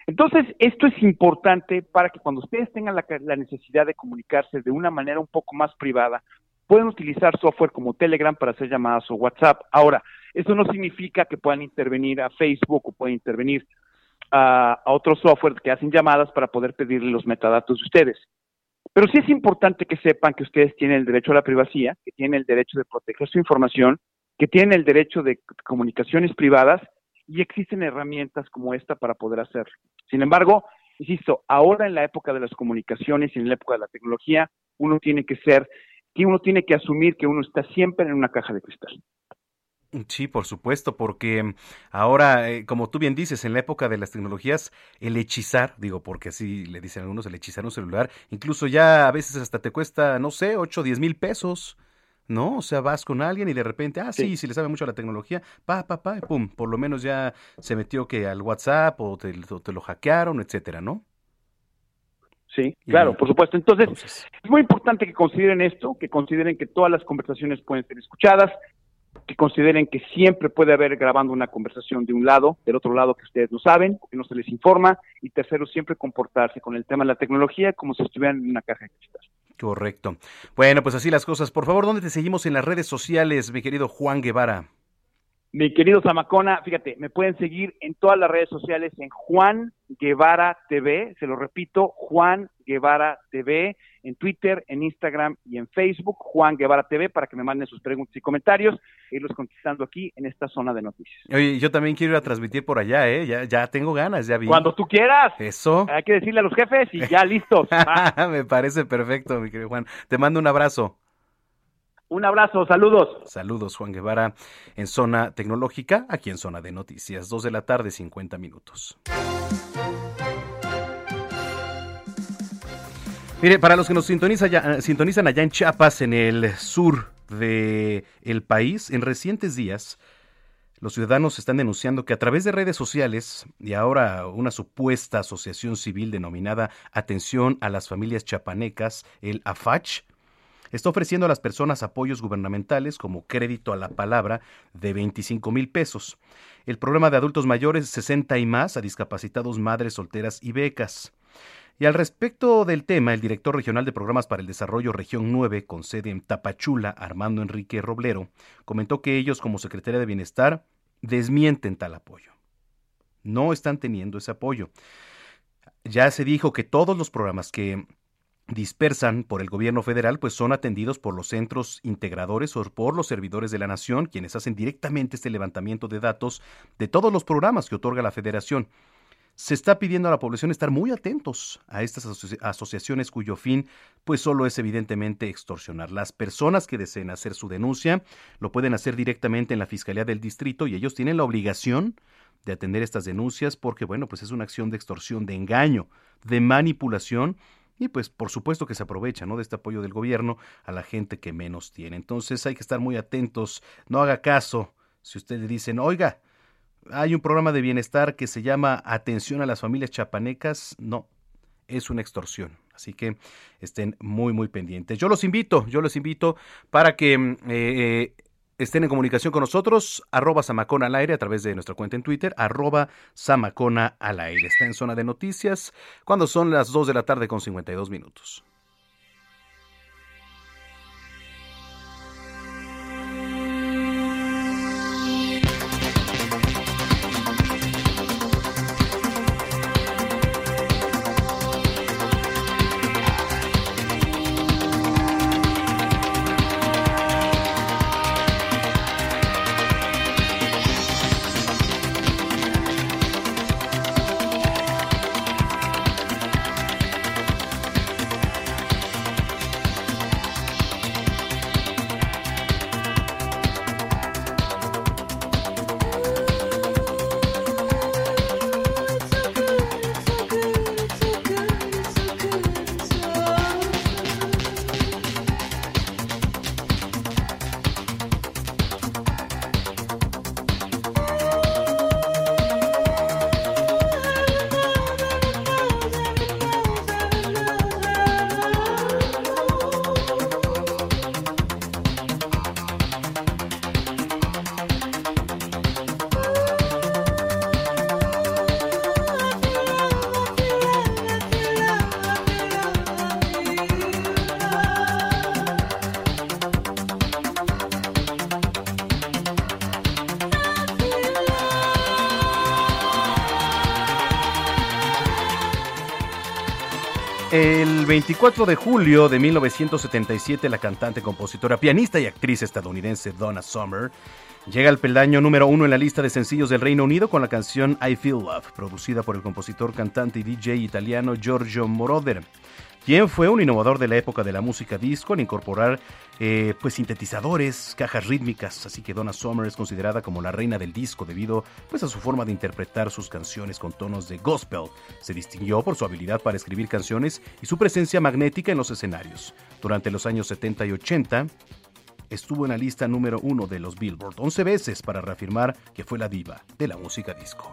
Entonces, esto es importante para que cuando ustedes tengan la, la, necesidad de comunicarse de una manera un poco más privada, puedan utilizar software como Telegram para hacer llamadas o WhatsApp. Ahora, eso no significa que puedan intervenir a Facebook o puedan intervenir a, otros software que hacen llamadas para poder pedirle los metadatos de ustedes. Pero sí es importante que sepan que ustedes tienen el derecho a la privacidad, que tienen el derecho de proteger su información, que tienen el derecho de comunicaciones privadas y existen herramientas como esta para poder hacerlo. Sin embargo, insisto, ahora en la época de las comunicaciones y en la época de la tecnología, uno tiene que ser, uno tiene que asumir que uno está siempre en una caja de cristal. Sí, por supuesto, porque ahora, eh, como tú bien dices, en la época de las tecnologías, el hechizar, digo, porque así le dicen algunos, el hechizar un celular, incluso ya a veces hasta te cuesta, no sé, 8 o 10 mil pesos, ¿no? O sea, vas con alguien y de repente, ah, sí, si le sabe mucho a la tecnología, pa, pa, pa, pum, por lo menos ya se metió que al WhatsApp o te, te lo hackearon, etcétera, ¿no? Sí, claro, por supuesto. Entonces, es muy importante que consideren esto, que consideren que todas las conversaciones pueden ser escuchadas, que consideren que siempre puede haber grabando una conversación de un lado, del otro lado que ustedes no saben, que no se les informa, y tercero, siempre comportarse con el tema de la tecnología como si estuvieran en una caja de cristal. Correcto. Bueno, pues así las cosas. Por favor, ¿dónde te seguimos en las redes sociales, mi querido Juan Guevara? Mi querido Zamacona, fíjate, me pueden seguir en todas las redes sociales en Juan Guevara TV, se lo repito, Juan Guevara TV, en Twitter, en Instagram y en Facebook, Juan Guevara TV, para que me manden sus preguntas y comentarios, e irlos contestando aquí en esta zona de noticias. Oye, yo también quiero ir a transmitir por allá, ¿eh? Ya, ya tengo ganas, ya vi. Cuando tú quieras. Eso. Hay que decirle a los jefes y ya listos. me parece perfecto, mi querido Juan. Te mando un abrazo. Un abrazo, saludos. Saludos, Juan Guevara, en Zona Tecnológica, aquí en Zona de Noticias, 2 de la tarde, 50 minutos. Mire, para los que nos sintonizan, ya, sintonizan allá en Chiapas, en el sur del el país, en recientes días, los ciudadanos están denunciando que a través de redes sociales y ahora una supuesta asociación civil denominada Atención a las Familias Chapanecas, el AFACH, está ofreciendo a las personas apoyos gubernamentales como crédito a la palabra de 25 mil pesos. El programa de adultos mayores 60 y más a discapacitados madres solteras y becas. Y al respecto del tema, el director regional de programas para el desarrollo Región 9, con sede en Tapachula, Armando Enrique Roblero, comentó que ellos como Secretaría de Bienestar desmienten tal apoyo. No están teniendo ese apoyo. Ya se dijo que todos los programas que dispersan por el gobierno federal, pues son atendidos por los centros integradores o por los servidores de la nación, quienes hacen directamente este levantamiento de datos de todos los programas que otorga la federación. Se está pidiendo a la población estar muy atentos a estas asociaciones cuyo fin pues solo es evidentemente extorsionar. Las personas que deseen hacer su denuncia lo pueden hacer directamente en la Fiscalía del Distrito y ellos tienen la obligación de atender estas denuncias porque bueno, pues es una acción de extorsión, de engaño, de manipulación y pues por supuesto que se aprovecha ¿no? de este apoyo del gobierno a la gente que menos tiene. Entonces hay que estar muy atentos, no haga caso si ustedes le dicen, oiga, hay un programa de bienestar que se llama Atención a las Familias Chapanecas, no, es una extorsión. Así que estén muy, muy pendientes. Yo los invito, yo los invito para que mm, eh, estén en comunicación con nosotros, arroba Samacona al aire a través de nuestra cuenta en Twitter, arroba Samacona al aire. Está en zona de noticias cuando son las 2 de la tarde con 52 minutos. 24 de julio de 1977, la cantante, compositora, pianista y actriz estadounidense Donna Summer llega al peldaño número uno en la lista de sencillos del Reino Unido con la canción I Feel Love, producida por el compositor, cantante y DJ italiano Giorgio Moroder quien fue un innovador de la época de la música disco al incorporar eh, pues sintetizadores, cajas rítmicas, así que Donna Summer es considerada como la reina del disco debido pues a su forma de interpretar sus canciones con tonos de gospel. Se distinguió por su habilidad para escribir canciones y su presencia magnética en los escenarios. Durante los años 70 y 80 estuvo en la lista número uno de los Billboard 11 veces para reafirmar que fue la diva de la música disco.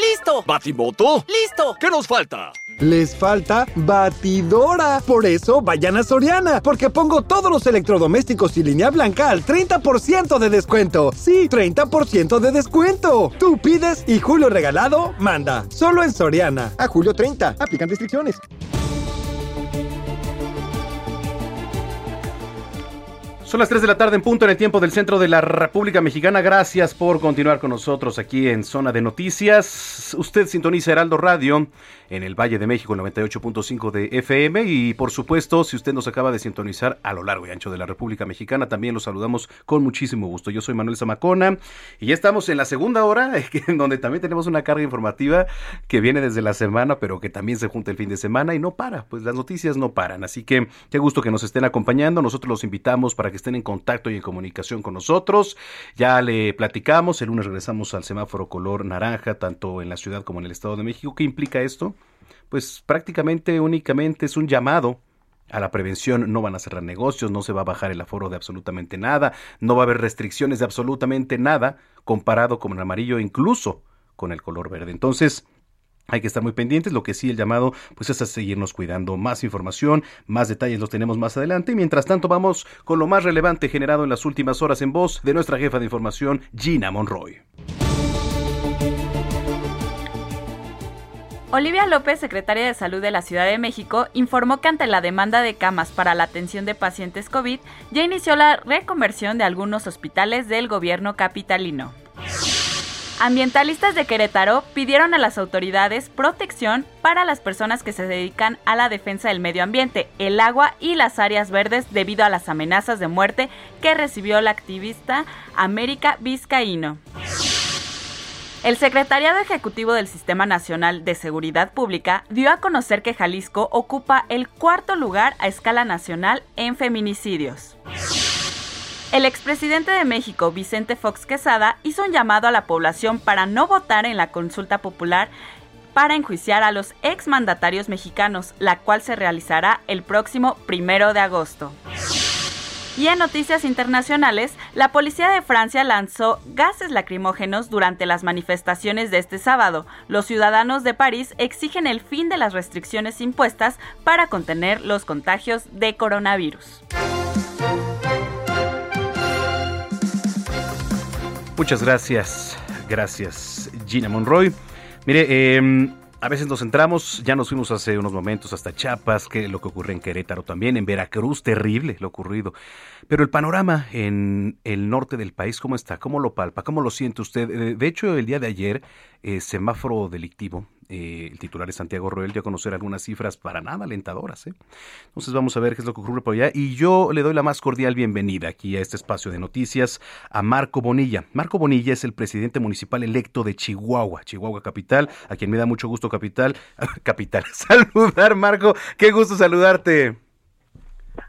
¡Listo! Batimoto. ¡Listo! ¿Qué nos falta? Les falta batidora. Por eso vayan a Soriana, porque pongo todos los electrodomésticos y línea blanca al 30% de descuento. Sí, 30% de descuento. Tú pides y Julio Regalado manda. Solo en Soriana. A julio 30. Aplican restricciones. Son las 3 de la tarde en punto en el tiempo del centro de la República Mexicana. Gracias por continuar con nosotros aquí en Zona de Noticias. Usted sintoniza Heraldo Radio en el Valle de México, 98.5 de FM. Y por supuesto, si usted nos acaba de sintonizar a lo largo y ancho de la República Mexicana, también los saludamos con muchísimo gusto. Yo soy Manuel Zamacona y ya estamos en la segunda hora, en donde también tenemos una carga informativa que viene desde la semana, pero que también se junta el fin de semana y no para, pues las noticias no paran. Así que qué gusto que nos estén acompañando. Nosotros los invitamos para que estén en contacto y en comunicación con nosotros. Ya le platicamos, el lunes regresamos al semáforo color naranja, tanto en la ciudad como en el Estado de México. ¿Qué implica esto? pues prácticamente únicamente es un llamado a la prevención, no van a cerrar negocios, no se va a bajar el aforo de absolutamente nada, no va a haber restricciones de absolutamente nada comparado con el amarillo, incluso con el color verde. Entonces, hay que estar muy pendientes, lo que sí el llamado pues es a seguirnos cuidando. Más información, más detalles los tenemos más adelante. Mientras tanto vamos con lo más relevante generado en las últimas horas en voz de nuestra jefa de información, Gina Monroy. Olivia López, secretaria de Salud de la Ciudad de México, informó que ante la demanda de camas para la atención de pacientes COVID, ya inició la reconversión de algunos hospitales del gobierno capitalino. Ambientalistas de Querétaro pidieron a las autoridades protección para las personas que se dedican a la defensa del medio ambiente, el agua y las áreas verdes debido a las amenazas de muerte que recibió la activista América Vizcaíno. El Secretariado Ejecutivo del Sistema Nacional de Seguridad Pública dio a conocer que Jalisco ocupa el cuarto lugar a escala nacional en feminicidios. El expresidente de México, Vicente Fox Quesada, hizo un llamado a la población para no votar en la consulta popular para enjuiciar a los exmandatarios mexicanos, la cual se realizará el próximo primero de agosto. Y en noticias internacionales, la policía de Francia lanzó gases lacrimógenos durante las manifestaciones de este sábado. Los ciudadanos de París exigen el fin de las restricciones impuestas para contener los contagios de coronavirus. Muchas gracias, gracias Gina Monroy. Mire, eh, a veces nos centramos, ya nos fuimos hace unos momentos hasta Chiapas, que lo que ocurre en Querétaro también, en Veracruz, terrible lo ocurrido. Pero el panorama en el norte del país, ¿cómo está? ¿Cómo lo palpa? ¿Cómo lo siente usted? Eh, de hecho, el día de ayer, eh, semáforo delictivo eh, el titular de Santiago Roel dio a conocer algunas cifras para nada alentadoras. ¿eh? Entonces vamos a ver qué es lo que ocurre por allá. Y yo le doy la más cordial bienvenida aquí a este espacio de noticias a Marco Bonilla. Marco Bonilla es el presidente municipal electo de Chihuahua, Chihuahua Capital, a quien me da mucho gusto Capital, Capital, saludar Marco, qué gusto saludarte.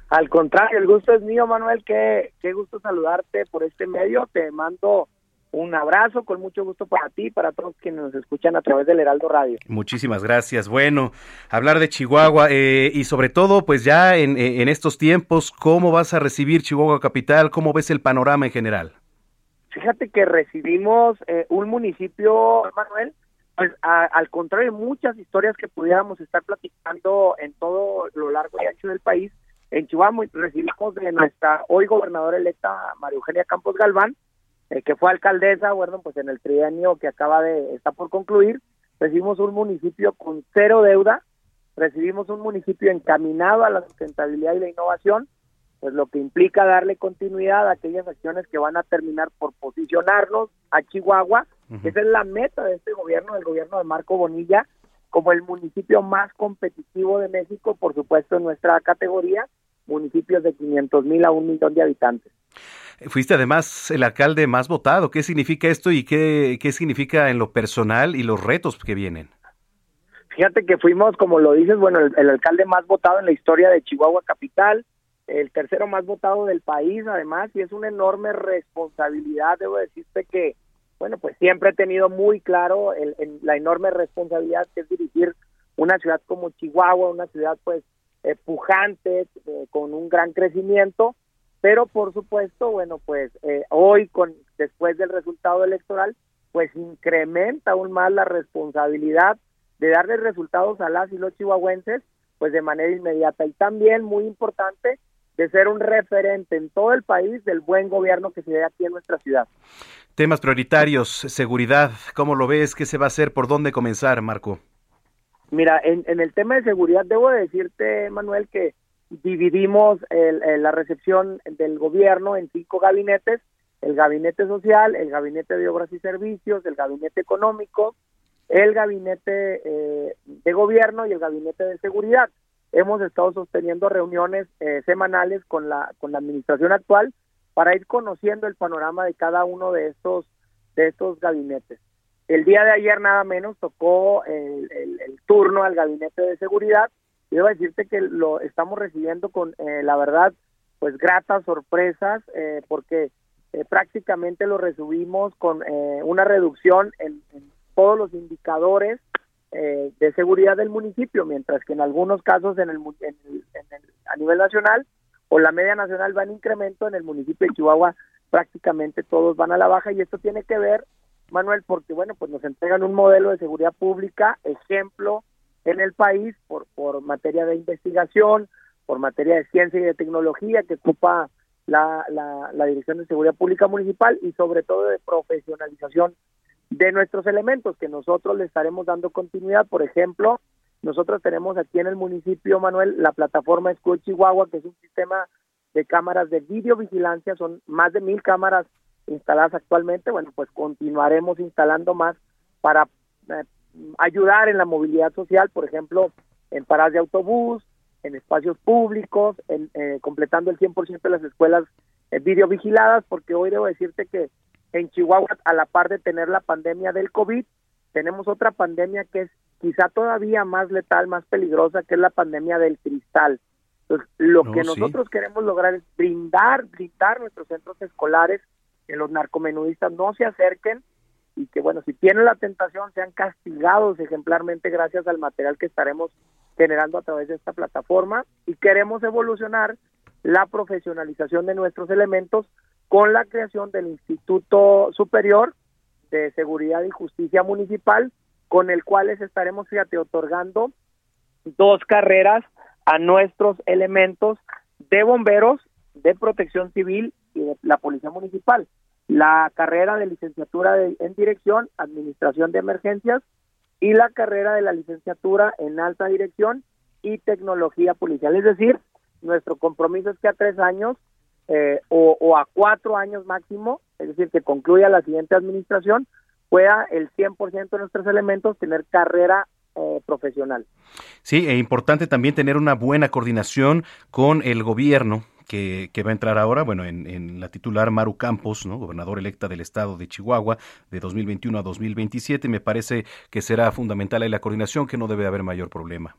Al contrario, el gusto es mío, Manuel, qué, qué gusto saludarte por este medio. Te mando Un abrazo con mucho gusto para ti y para todos quienes nos escuchan a través del Heraldo Radio. Muchísimas gracias. Bueno, hablar de Chihuahua eh, y sobre todo, pues ya en, en, estos tiempos, ¿cómo vas a recibir Chihuahua Capital? ¿Cómo ves el panorama en general? Fíjate que recibimos eh, un municipio, Manuel, pues a, al contrario de muchas historias que pudiéramos estar platicando en todo lo largo y ancho del país, en Chihuahua recibimos de nuestra hoy gobernadora electa María Eugenia Campos Galván, eh, que fue alcaldesa, bueno, pues en el trienio que acaba de, está por concluir, recibimos un municipio con cero deuda, recibimos un municipio encaminado a la sustentabilidad y la innovación, pues lo que implica darle continuidad a aquellas acciones que van a terminar por posicionarnos a Chihuahua, que esa es la meta de este gobierno, del gobierno de Marco Bonilla, como el municipio más competitivo de México, por supuesto en nuestra categoría, municipios de 500 mil a un millón de habitantes. Fuiste además el alcalde más votado. ¿Qué significa esto y qué, qué significa en lo personal y los retos que vienen? Fíjate que fuimos, como lo dices, bueno, el, el, alcalde más votado en la historia de Chihuahua Capital, el tercero más votado del país, además, y es una enorme responsabilidad. Debo decirte que, bueno, pues siempre he tenido muy claro el, el, la enorme responsabilidad que es dirigir una ciudad como Chihuahua, una ciudad, pues, eh, pujante, eh, con un gran crecimiento, pero por supuesto, bueno, pues eh, hoy con después del resultado electoral, pues incrementa aún más la responsabilidad de darle resultados a las y los chihuahuenses, pues de manera inmediata y también muy importante de ser un referente en todo el país del buen gobierno que se ve aquí en nuestra ciudad. Temas prioritarios, seguridad, ¿cómo lo ves? ¿Qué se va a hacer? ¿Por dónde comenzar, Marco? Mira, en, en el tema de seguridad debo decirte, Manuel, que dividimos el, el, la recepción del gobierno en cinco gabinetes, el gabinete social, el gabinete de obras y servicios, el gabinete económico, el gabinete eh, de gobierno y el gabinete de seguridad. Hemos estado sosteniendo reuniones eh, semanales con la con la administración actual para ir conociendo el panorama de cada uno de estos de estos gabinetes. El día de ayer nada menos tocó el, turno al gabinete de seguridad. Y debo decirte que lo estamos recibiendo con, eh, la verdad, pues gratas sorpresas, eh, porque eh, prácticamente lo recibimos con eh, una reducción en, todos los indicadores eh, de seguridad del municipio, mientras que en algunos casos en el, en el, a nivel nacional o la media nacional va en incremento, en el municipio de Chihuahua prácticamente todos van a la baja y esto tiene que ver, Manuel, porque bueno, pues nos entregan un modelo de seguridad pública, ejemplo, en el país por, por materia de investigación, por materia de ciencia y de tecnología que ocupa la, la, la, Dirección de Seguridad Pública Municipal y sobre todo de profesionalización de nuestros elementos que nosotros le estaremos dando continuidad. Por ejemplo, nosotros tenemos aquí en el municipio, Manuel, la plataforma Escudo Chihuahua, que es un sistema de cámaras de videovigilancia, son más de mil cámaras instaladas actualmente. Bueno, pues continuaremos instalando más para eh, ayudar en la movilidad social, por ejemplo, en paradas de autobús, en espacios públicos, en, eh, completando el 100% de las escuelas eh, videovigiladas, porque hoy debo decirte que en Chihuahua, a la par de tener la pandemia del COVID, tenemos otra pandemia que es quizá todavía más letal, más peligrosa, que es la pandemia del cristal. Entonces, lo no, que nosotros sí. queremos lograr es brindar, brindar nuestros centros escolares, que los narcomenudistas no se acerquen y que bueno, si tienen la tentación sean castigados ejemplarmente gracias al material que estaremos generando a través de esta plataforma. Y queremos evolucionar la profesionalización de nuestros elementos con la creación del Instituto Superior de Seguridad y Justicia Municipal, con el cual les estaremos, fíjate, otorgando dos carreras a nuestros elementos de bomberos, de protección civil y de la Policía Municipal la carrera de licenciatura de, en dirección, administración de emergencias y la carrera de la licenciatura en alta dirección y tecnología policial. Es decir, nuestro compromiso es que a tres años eh, o, a cuatro años máximo, es decir, que concluya la siguiente administración, pueda el 100% de nuestros elementos tener carrera eh, profesional. Sí, es importante también tener una buena coordinación con el gobierno, que, va a entrar ahora, bueno, en, en, la titular Maru Campos, ¿no? gobernador electa del estado de Chihuahua de 2021 a 2027. Me parece que será fundamental ahí la coordinación, que no debe haber mayor problema.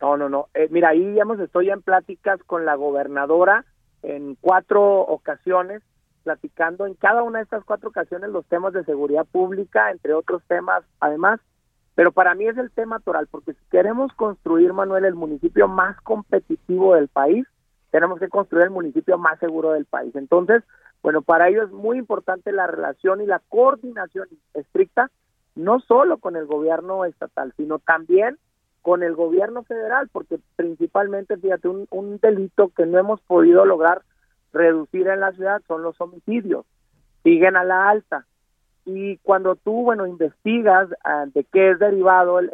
No, no, no. Eh, mira, ahí digamos, estoy en pláticas con la gobernadora en cuatro ocasiones platicando en cada una de estas cuatro ocasiones los temas de seguridad pública, entre otros temas además, pero para mí es el tema toral, porque si queremos construir, Manuel, el municipio más competitivo del país, tenemos que construir el municipio más seguro del país. Entonces, bueno, para ello es muy importante la relación y la coordinación estricta, no solo con el gobierno estatal, sino también con el gobierno federal, porque principalmente, fíjate, un, delito que no hemos podido lograr reducir en la ciudad son los homicidios, siguen a la alta. Y cuando tú, bueno, investigas ah, de qué es derivado el,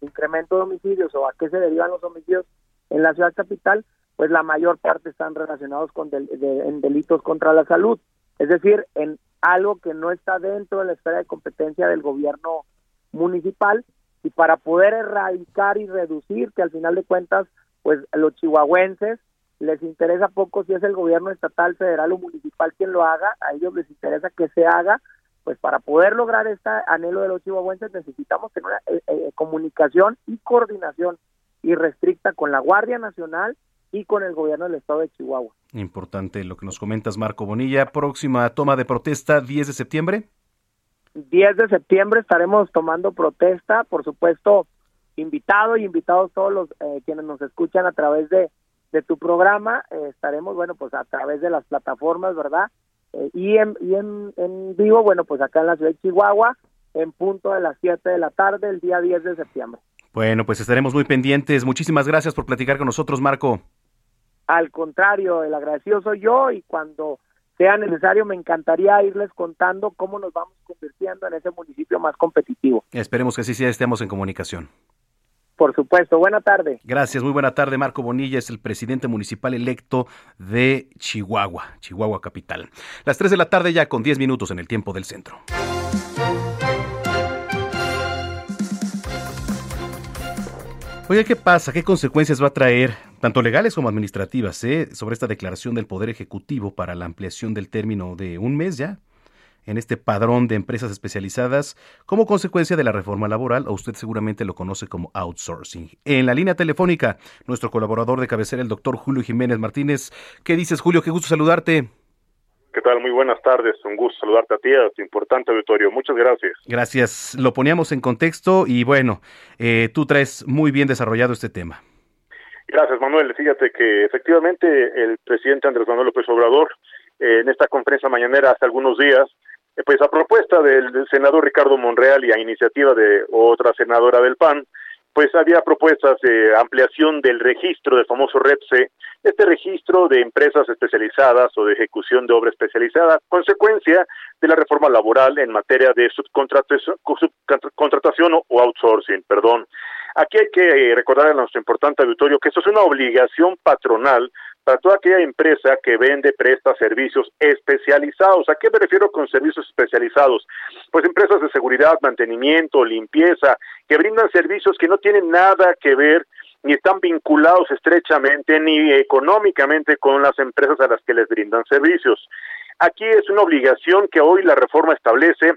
incremento de homicidios o a qué se derivan los homicidios en la ciudad capital, pues la mayor parte están relacionados con en delitos contra la salud, es decir, en algo que no está dentro de la esfera de competencia del gobierno municipal y para poder erradicar y reducir que al final de cuentas pues los chihuahuenses les interesa poco si es el gobierno estatal, federal o municipal quien lo haga, a ellos les interesa que se haga, pues para poder lograr este anhelo de los chihuahuenses necesitamos tener una eh, eh, comunicación y coordinación irrestricta con la Guardia Nacional y con el gobierno del estado de Chihuahua. Importante lo que nos comentas, Marco Bonilla. Próxima toma de protesta, 10 de septiembre. 10 de septiembre estaremos tomando protesta, por supuesto, invitado y invitados todos los eh, quienes nos escuchan a través de, de tu programa, eh, estaremos, bueno, pues a través de las plataformas, ¿verdad? Eh, y en, y en, en, vivo, bueno, pues acá en la ciudad de Chihuahua, en punto de las 7 de la tarde, el día 10 de septiembre. Bueno, pues estaremos muy pendientes. Muchísimas gracias por platicar con nosotros, Marco. Al contrario, el agradecido soy yo y cuando sea necesario, me encantaría irles contando cómo nos vamos convirtiendo en ese municipio más competitivo. Esperemos que así sea, estemos en comunicación. Por supuesto, buena tarde. Gracias, muy buena tarde. Marco Bonilla es el presidente municipal electo de Chihuahua, Chihuahua capital. Las 3 de la tarde ya con 10 minutos en el tiempo del centro. Oye, ¿qué pasa? ¿Qué consecuencias va a traer, tanto legales como administrativas, eh, sobre esta declaración del Poder Ejecutivo para la ampliación del término de un mes ya? en este padrón de empresas especializadas como consecuencia de la reforma laboral, o usted seguramente lo conoce como outsourcing. En la línea telefónica, nuestro colaborador de cabecera, el doctor Julio Jiménez Martínez. ¿Qué dices, Julio? Qué gusto saludarte. ¿Qué tal? Muy buenas tardes. Un gusto saludarte a ti, a tu importante auditorio. Muchas gracias. Gracias. Lo poníamos en contexto y bueno, eh, tú traes muy bien desarrollado este tema. Gracias, Manuel. Fíjate que efectivamente el presidente Andrés Manuel López Obrador, eh, en esta conferencia mañanera hace algunos días, eh, pues a propuesta del, senador Ricardo Monreal y a iniciativa de otra senadora del PAN, pues había propuestas de ampliación del registro del famoso REPSE, este registro de empresas especializadas o de ejecución de obra especializada, consecuencia de la reforma laboral en materia de subcontratación, o outsourcing, perdón. Aquí hay que recordar a nuestro importante auditorio que esto es una obligación patronal para toda aquella empresa que vende, presta servicios especializados. ¿A qué me refiero con servicios especializados? Pues empresas de seguridad, mantenimiento, limpieza, que brindan servicios que no tienen nada que ver ni están vinculados estrechamente ni económicamente con las empresas a las que les brindan servicios. Aquí es una obligación que hoy la reforma establece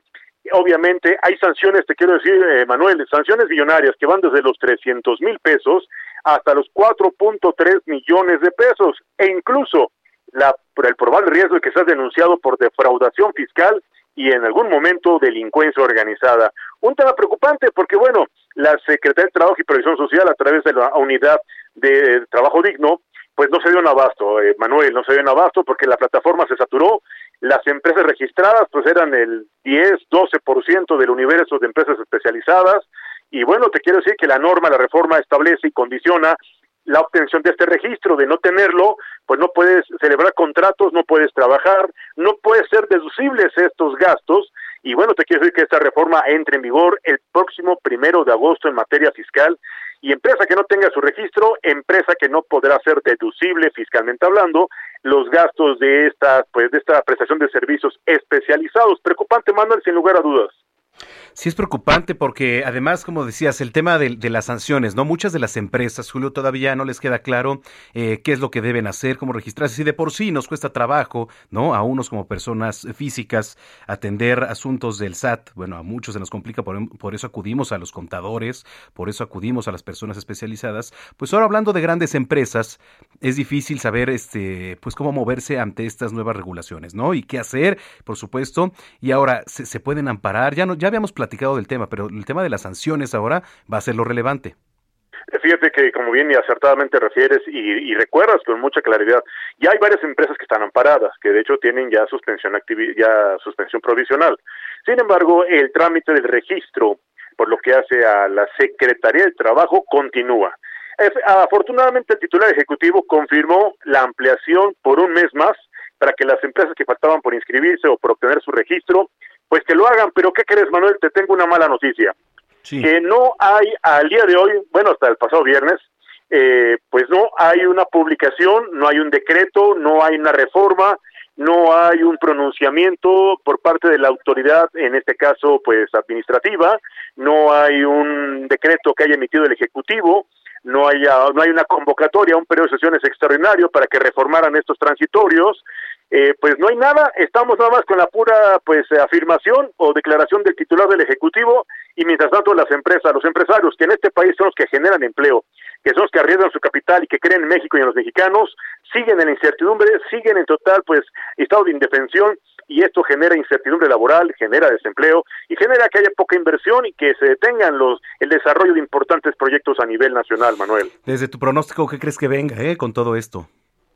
obviamente hay sanciones, te quiero decir, eh, Manuel, sanciones millonarias que van desde los 300 mil pesos hasta los 4.3 millones de pesos e incluso la, el probable riesgo de que seas denunciado por defraudación fiscal y en algún momento delincuencia organizada. Un tema preocupante porque, bueno, la Secretaría de Trabajo y Previsión Social a través de la unidad de trabajo digno, pues no se dio un abasto, eh, Manuel, no se dio un abasto porque la plataforma se saturó, las empresas registradas pues eran el 10, 12% del universo de empresas especializadas. Y bueno, te quiero decir que la norma, la reforma establece y condiciona la obtención de este registro, de no tenerlo, pues no puedes celebrar contratos, no puedes trabajar, no pueden ser deducibles estos gastos y bueno, te quiero decir que esta reforma entre en vigor el próximo primero de agosto en materia fiscal y empresa que no tenga su registro, empresa que no podrá ser deducible fiscalmente hablando los gastos de esta pues de esta prestación de servicios especializados. Preocupante, Manuel, sin lugar a dudas. Sí es preocupante porque además, como decías, el tema de, las sanciones, ¿no? Muchas de las empresas, Julio, todavía no les queda claro eh, qué es lo que deben hacer, cómo registrarse. Si de por sí nos cuesta trabajo, ¿no? A unos como personas físicas atender asuntos del SAT, bueno, a muchos se nos complica, por, por eso acudimos a los contadores, por eso acudimos a las personas especializadas. Pues ahora hablando de grandes empresas, es difícil saber, este, pues cómo moverse ante estas nuevas regulaciones, ¿no? Y qué hacer, por supuesto. Y ahora, ¿se, se pueden amparar? Ya, no, ya habíamos platicado del tema, pero el tema de las sanciones ahora va a ser lo relevante. Fíjate que, como bien y acertadamente refieres y, recuerdas con mucha claridad, ya hay varias empresas que están amparadas, que de hecho tienen ya suspensión, ya suspensión provisional. Sin embargo, el trámite del registro, por lo que hace a la Secretaría del Trabajo, continúa. Afortunadamente, el titular ejecutivo confirmó la ampliación por un mes más para que las empresas que faltaban por inscribirse o por obtener su registro pues que lo hagan, pero ¿qué crees, Manuel? Te tengo una mala noticia. Que no hay al día de hoy, bueno, hasta el pasado viernes, eh, pues no hay una publicación, no hay un decreto, no hay una reforma, no hay un pronunciamiento por parte de la autoridad, en este caso, pues administrativa, no hay un decreto que haya emitido el Ejecutivo, no, haya, no hay una convocatoria, un periodo de sesiones extraordinario para que reformaran estos transitorios, eh, pues no hay nada, estamos nada más con la pura pues afirmación o declaración del titular del Ejecutivo y mientras tanto las empresas, los empresarios que en este país son los que generan empleo, que son los que arriesgan su capital y que creen en México y en los mexicanos, siguen en la incertidumbre, siguen en total pues estado de indefensión y esto genera incertidumbre laboral, genera desempleo y genera que haya poca inversión y que se detengan los el desarrollo de importantes proyectos a nivel nacional, Manuel. Desde tu pronóstico, ¿qué crees que venga eh, con todo esto?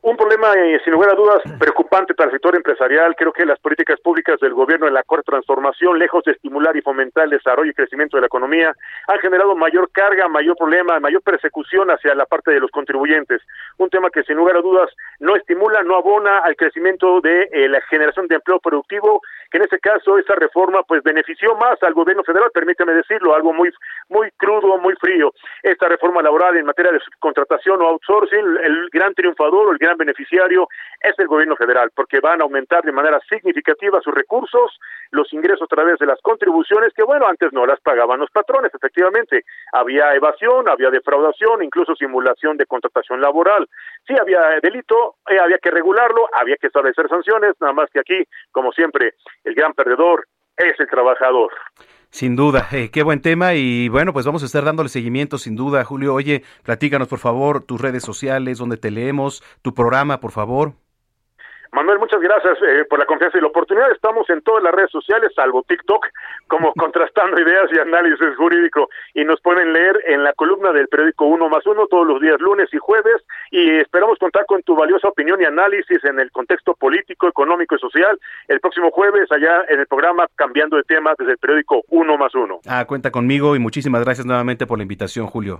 Un problema, eh, sin lugar a dudas, preocupante para el sector empresarial. Creo que las políticas públicas del gobierno en la corta transformación, lejos de estimular y fomentar el desarrollo y crecimiento de la economía, han generado mayor carga, mayor problema, mayor persecución hacia la parte de los contribuyentes. Un tema que, sin lugar a dudas, no estimula, no abona al crecimiento de eh, la generación de empleo productivo, que en este caso esa reforma pues benefició más al gobierno federal, permíteme decirlo, algo muy muy crudo, muy frío. Esta reforma laboral en materia de subcontratación o outsourcing, el gran triunfador el gran beneficiario es el gobierno federal, porque van a aumentar de manera significativa sus recursos, los ingresos a través de las contribuciones, que bueno, antes no las pagaban los patrones, efectivamente. Había evasión, había defraudación, incluso simulación de contratación laboral. Sí, había delito, eh, había que regularlo, había que establecer sanciones, nada más que aquí, como siempre, el gran perdedor es el trabajador. Sin duda, eh, qué buen tema y bueno, pues vamos a estar dándole seguimiento sin duda. Julio, oye, platícanos por favor tus redes sociales, donde te leemos, tu programa, por favor. Manuel, muchas gracias eh, por la confianza y la oportunidad. Estamos en todas las redes sociales, salvo TikTok, como contrastando ideas y análisis jurídico. Y nos pueden leer en la columna del periódico Uno más Uno todos los días, lunes y jueves. Y esperamos contar con tu valiosa opinión y análisis en el contexto político, económico y social el próximo jueves, allá en el programa Cambiando de Tema desde el periódico Uno más Uno. Ah, cuenta conmigo y muchísimas gracias nuevamente por la invitación, Julio.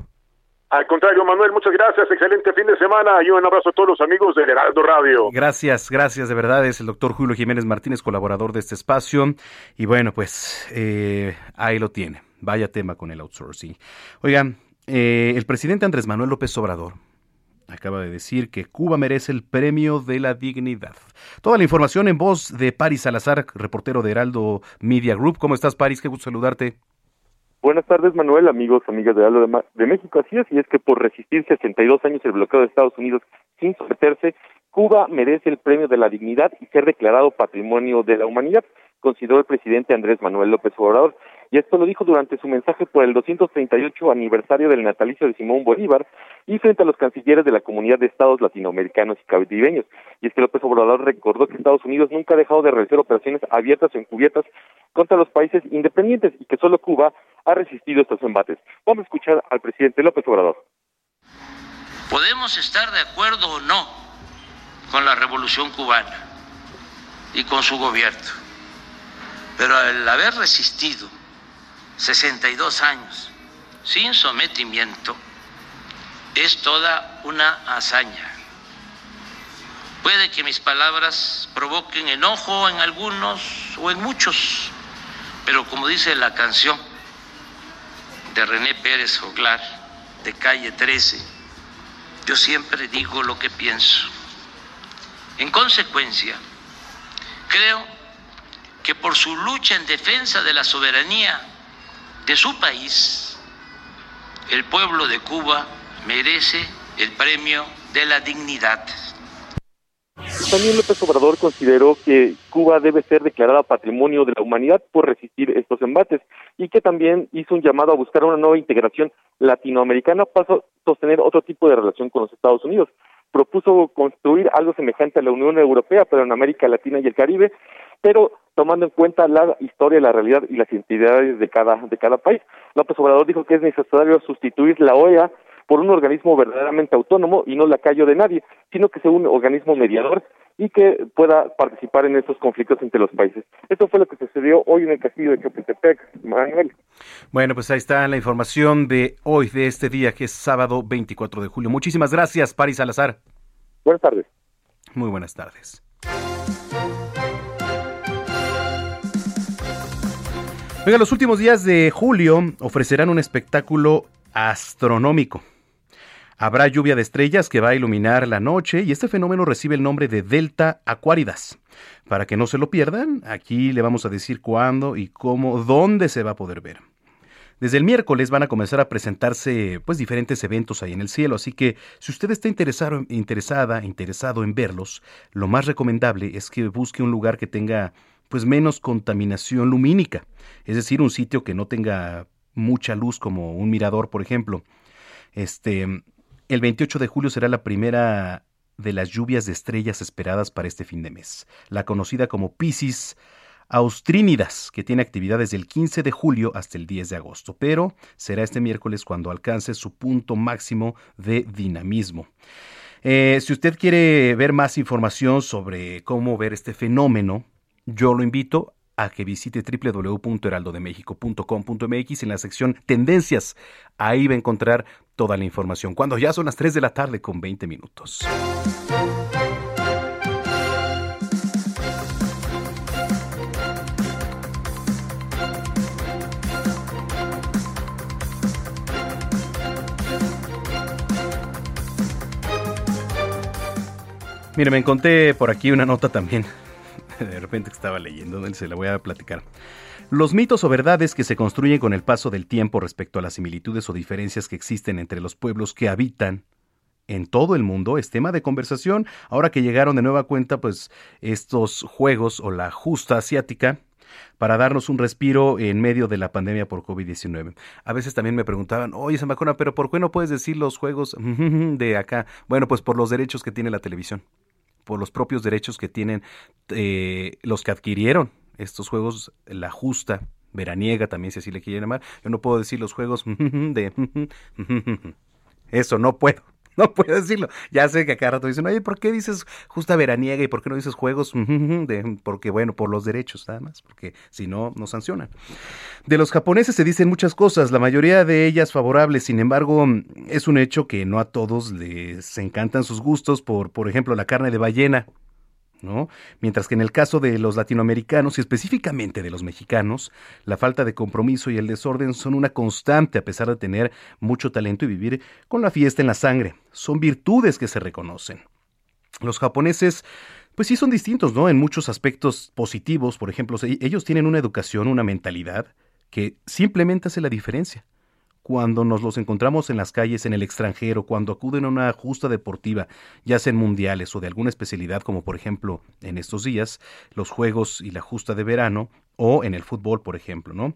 Al contrario, Manuel, muchas gracias. Excelente fin de semana y un abrazo a todos los amigos de Heraldo Radio. Gracias, gracias de verdad. Es el doctor Julio Jiménez Martínez, colaborador de este espacio. Y bueno, pues eh, ahí lo tiene. Vaya tema con el outsourcing. Oigan, eh, el presidente Andrés Manuel López Obrador acaba de decir que Cuba merece el premio de la dignidad. Toda la información en voz de Paris Salazar, reportero de Heraldo Media Group. ¿Cómo estás, Paris? Qué gusto saludarte. Buenas tardes, Manuel, amigos, amigas de Aldo de, México. Así es, y es que por resistir 62 años el bloqueo de Estados Unidos sin someterse, Cuba merece el premio de la dignidad y ser declarado patrimonio de la humanidad, consideró el presidente Andrés Manuel López Obrador. Y esto lo dijo durante su mensaje por el 238 aniversario del natalicio de Simón Bolívar y frente a los cancilleres de la comunidad de estados latinoamericanos y caribeños. Y es que López Obrador recordó que Estados Unidos nunca ha dejado de realizar operaciones abiertas o encubiertas contra los países independientes y que solo Cuba ha resistido estos embates. Vamos a escuchar al presidente López Obrador. Podemos estar de acuerdo o no con la revolución cubana y con su gobierno, pero al haber resistido 62 años sin sometimiento es toda una hazaña. Puede que mis palabras provoquen enojo en algunos o en muchos, pero como dice la canción, de René Pérez Joglar, de calle 13, yo siempre digo lo que pienso. En consecuencia, creo que por su lucha en defensa de la soberanía de su país, el pueblo de Cuba merece el premio de la dignidad. También López Obrador consideró que Cuba debe ser declarada patrimonio de la humanidad por resistir estos embates y que también hizo un llamado a buscar una nueva integración latinoamericana para sostener otro tipo de relación con los Estados Unidos. Propuso construir algo semejante a la Unión Europea, pero en América Latina y el Caribe, pero tomando en cuenta la historia, la realidad y las identidades de cada, de cada país. López Obrador dijo que es necesario sustituir la OEA por un organismo verdaderamente autónomo y no lacayo de nadie, sino que sea un organismo mediador y que pueda participar en estos conflictos entre los países. Esto fue lo que sucedió hoy en el castillo de Chapultepec, Manuel. Bueno, pues ahí está la información de hoy, de este día, que es sábado 24 de julio. Muchísimas gracias, Paris Salazar. Buenas tardes. Muy buenas tardes. Venga, los últimos días de julio ofrecerán un espectáculo astronómico. Habrá lluvia de estrellas que va a iluminar la noche y este fenómeno recibe el nombre de Delta Aquaridas. Para que no se lo pierdan, aquí le vamos a decir cuándo y cómo, dónde se va a poder ver. Desde el miércoles van a comenzar a presentarse pues diferentes eventos ahí en el cielo, así que si usted está interesado, interesada, interesado en verlos, lo más recomendable es que busque un lugar que tenga pues menos contaminación lumínica, es decir, un sitio que no tenga mucha luz como un mirador, por ejemplo. Este, el 28 de julio será la primera de las lluvias de estrellas esperadas para este fin de mes, la conocida como Piscis Austrínidas, que tiene actividad desde el 15 de julio hasta el 10 de agosto, pero será este miércoles cuando alcance su punto máximo de dinamismo. Eh, si usted quiere ver más información sobre cómo ver este fenómeno, yo lo invito a que visite www.heraldodemexico.com.mx en la sección Tendencias. Ahí va a encontrar toda la información. Cuando ya son las 3 de la tarde con 20 minutos. Mire, me encontré por aquí una nota también de repente estaba leyendo, se la voy a platicar. Los mitos o verdades que se construyen con el paso del tiempo respecto a las similitudes o diferencias que existen entre los pueblos que habitan en todo el mundo es tema de conversación. Ahora que llegaron de nueva cuenta, pues estos juegos o la justa asiática para darnos un respiro en medio de la pandemia por COVID-19. A veces también me preguntaban, oye, Samacona, pero ¿por qué no puedes decir los juegos de acá? Bueno, pues por los derechos que tiene la televisión por los propios derechos que tienen eh, los que adquirieron estos juegos, la justa, veraniega también, si así le quieren llamar. Yo no puedo decir los juegos de... Eso no puedo. No puedo decirlo. Ya sé que acá rato dicen, oye, ¿por qué dices justa veraniega y por qué no dices juegos? Porque, bueno, por los derechos, nada más, porque si no, no sancionan. De los japoneses se dicen muchas cosas, la mayoría de ellas favorables, sin embargo, es un hecho que no a todos les encantan sus gustos por, por ejemplo, la carne de ballena. Mientras que en el caso de los latinoamericanos y específicamente de los mexicanos, la falta de compromiso y el desorden son una constante a pesar de tener mucho talento y vivir con la fiesta en la sangre. Son virtudes que se reconocen. Los japoneses pues sí son distintos, ¿no? En muchos aspectos positivos, por ejemplo, ellos tienen una educación, una mentalidad que simplemente hace la diferencia cuando nos los encontramos en las calles en el extranjero, cuando acuden a una justa deportiva, ya sea en mundiales o de alguna especialidad, como por ejemplo en estos días, los Juegos y la justa de verano, o en el fútbol, por ejemplo, ¿no?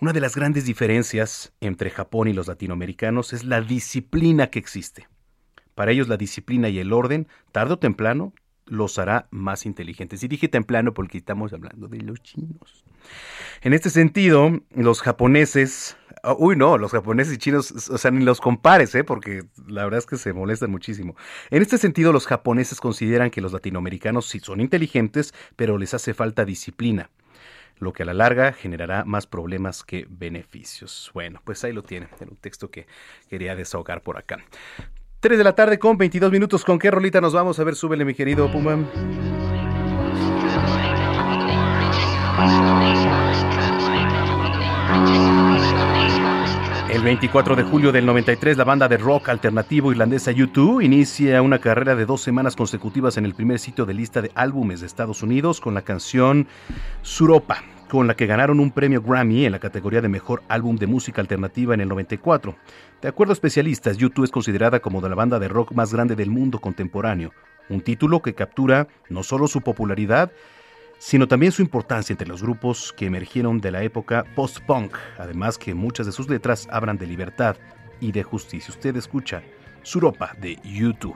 Una de las grandes diferencias entre Japón y los latinoamericanos es la disciplina que existe. Para ellos la disciplina y el orden, tarde o temprano, los hará más inteligentes. Y dije temprano porque estamos hablando de los chinos. En este sentido, los japoneses uy, no, los japoneses y chinos, o sea, ni los compares, ¿eh? porque la verdad es que se molestan muchísimo. En este sentido, los japoneses consideran que los latinoamericanos sí son inteligentes, pero les hace falta disciplina, lo que a la larga generará más problemas que beneficios. Bueno, pues ahí lo tienen, en un texto que quería desahogar por acá. 3 de la tarde con 22 minutos. ¿Con qué rolita nos vamos? A ver, súbele, mi querido Puma. El 24 de julio del 93, la banda de rock alternativo irlandesa U2 inicia una carrera de dos semanas consecutivas en el primer sitio de lista de álbumes de Estados Unidos con la canción Suropa, con la que ganaron un premio Grammy en la categoría de Mejor Álbum de Música Alternativa en el 94. De acuerdo a especialistas, YouTube es considerada como la banda de rock más grande del mundo contemporáneo, un título que captura no solo su popularidad, sino también su importancia entre los grupos que emergieron de la época post-punk, además que muchas de sus letras hablan de libertad y de justicia. Usted escucha Suropa de YouTube.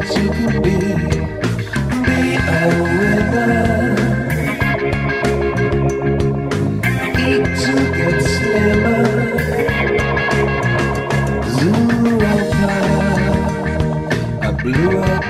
That you can be. Be a winner. Eat to get slimmer. A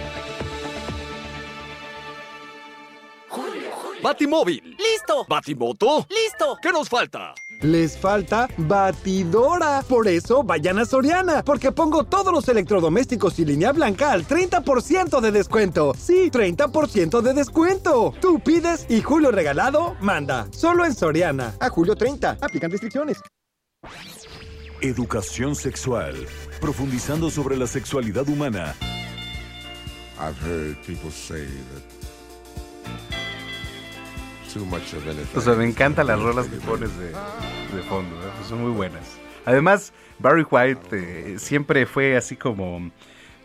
Batimóvil. ¡Listo! Batimoto. ¡Listo! ¿Qué nos falta? Les falta batidora. Por eso vayan a Soriana, porque pongo todos los electrodomésticos y línea blanca al 30% de descuento. Sí, 30% de descuento. Tú pides y Julio Regalado manda. Solo en Soriana. A julio 30. Aplican restricciones. Educación sexual, profundizando sobre la sexualidad humana. I've heard people say that too much of anything. O sea, me encantan las rolas que pones de, de fondo, ¿eh? Pues son muy buenas. Además, Barry White eh, siempre fue así como,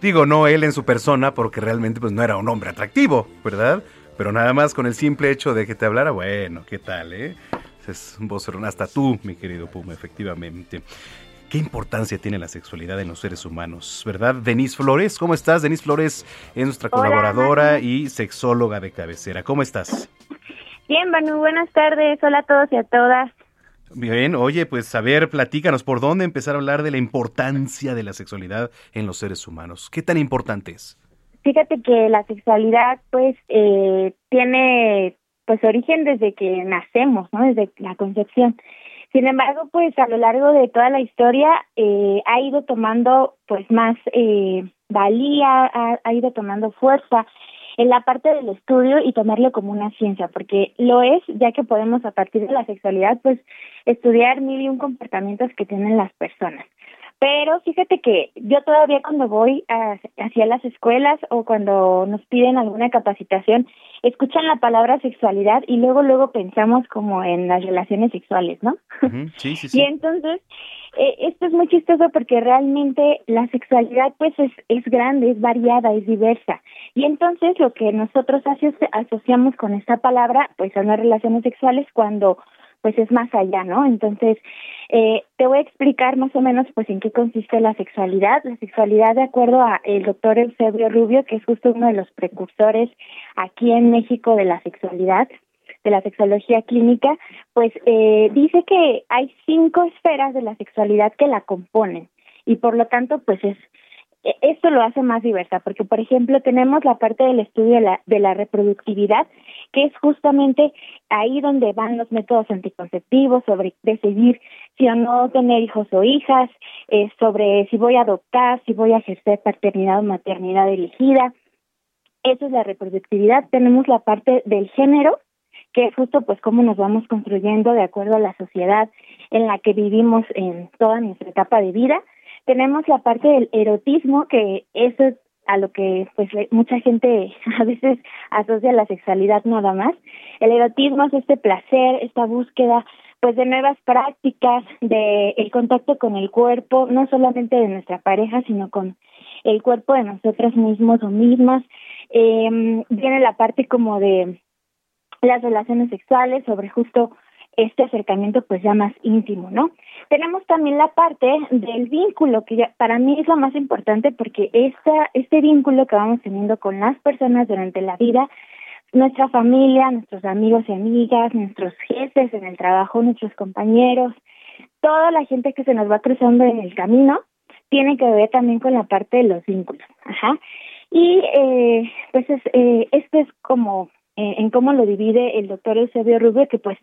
digo, no él en su persona, porque realmente pues no era un hombre atractivo, ¿verdad? Pero nada más con el simple hecho de que te hablara, bueno, ¿qué tal, eh? Es un vocerón, hasta tú, mi querido Puma, efectivamente. ¿Qué importancia tiene la sexualidad en los seres humanos, verdad? Denise Flores, ¿cómo estás? Denise Flores es nuestra Hola, colaboradora y sexóloga de cabecera. ¿Cómo estás? Bien, Manu, buenas tardes. Hola a todos y a todas. Bien, oye, pues a ver, platícanos, ¿por dónde empezar a hablar de la importancia de la sexualidad en los seres humanos? ¿Qué tan importante es? Fíjate que la sexualidad, pues, eh, tiene, pues, origen desde que nacemos, ¿no? Desde la concepción. Sin embargo, pues, a lo largo de toda la historia eh, ha ido tomando, pues, más eh, valía, ha, ha ido tomando fuerza en la parte del estudio y tomarlo como una ciencia, porque lo es, ya que podemos a partir de la sexualidad, pues, estudiar mil y un comportamientos que tienen las personas. Pero fíjate que yo todavía cuando voy a- hacia las escuelas o cuando nos piden alguna capacitación, escuchan la palabra sexualidad y luego luego pensamos como en las relaciones sexuales, ¿no? Ujú, Sí, sí, Y sí. entonces, eh, esto es muy chistoso porque realmente la sexualidad pues es, es grande, es variada, es diversa. Y entonces lo que nosotros aso- asociamos con esta palabra pues son las relaciones sexuales cuando pues es más allá, ¿no? Entonces, eh, te voy a explicar más o menos pues en qué consiste la sexualidad. La sexualidad, de acuerdo a el doctor Eusebio Rubio, que es justo uno de los precursores aquí en México de la sexualidad, de la sexología clínica, pues eh, dice que hay cinco esferas de la sexualidad que la componen y por lo tanto pues es esto lo hace más diversa porque por ejemplo tenemos la parte del estudio de la, de la reproductividad que es justamente ahí donde van los métodos anticonceptivos sobre decidir si o no tener hijos o hijas eh, sobre si voy a adoptar si voy a ejercer paternidad o maternidad elegida Eso es la reproductividad. Tenemos la parte del género, que es justo pues cómo nos vamos construyendo de acuerdo a la sociedad en la que vivimos en toda nuestra etapa de vida. Tenemos la parte del erotismo, que eso es a lo que pues mucha gente a veces asocia la sexualidad nada más. El erotismo es este placer, esta búsqueda pues de nuevas prácticas, de el contacto con el cuerpo, no solamente de nuestra pareja, sino con el cuerpo de nosotros mismos o mismas. Eh, viene la parte como de las relaciones sexuales, sobre justo este acercamiento pues ya más íntimo, ¿no? Tenemos también la parte del vínculo, que ya, para mí es lo más importante porque esta, este vínculo que vamos teniendo con las personas durante la vida, nuestra familia, nuestros amigos y amigas, nuestros jefes en el trabajo, nuestros compañeros, toda la gente que se nos va cruzando en el camino, tiene que ver también con la parte de los vínculos, ajá. Y eh, pues es, eh, esto es como eh, en cómo lo divide el doctor Eusebio Rubio, que pues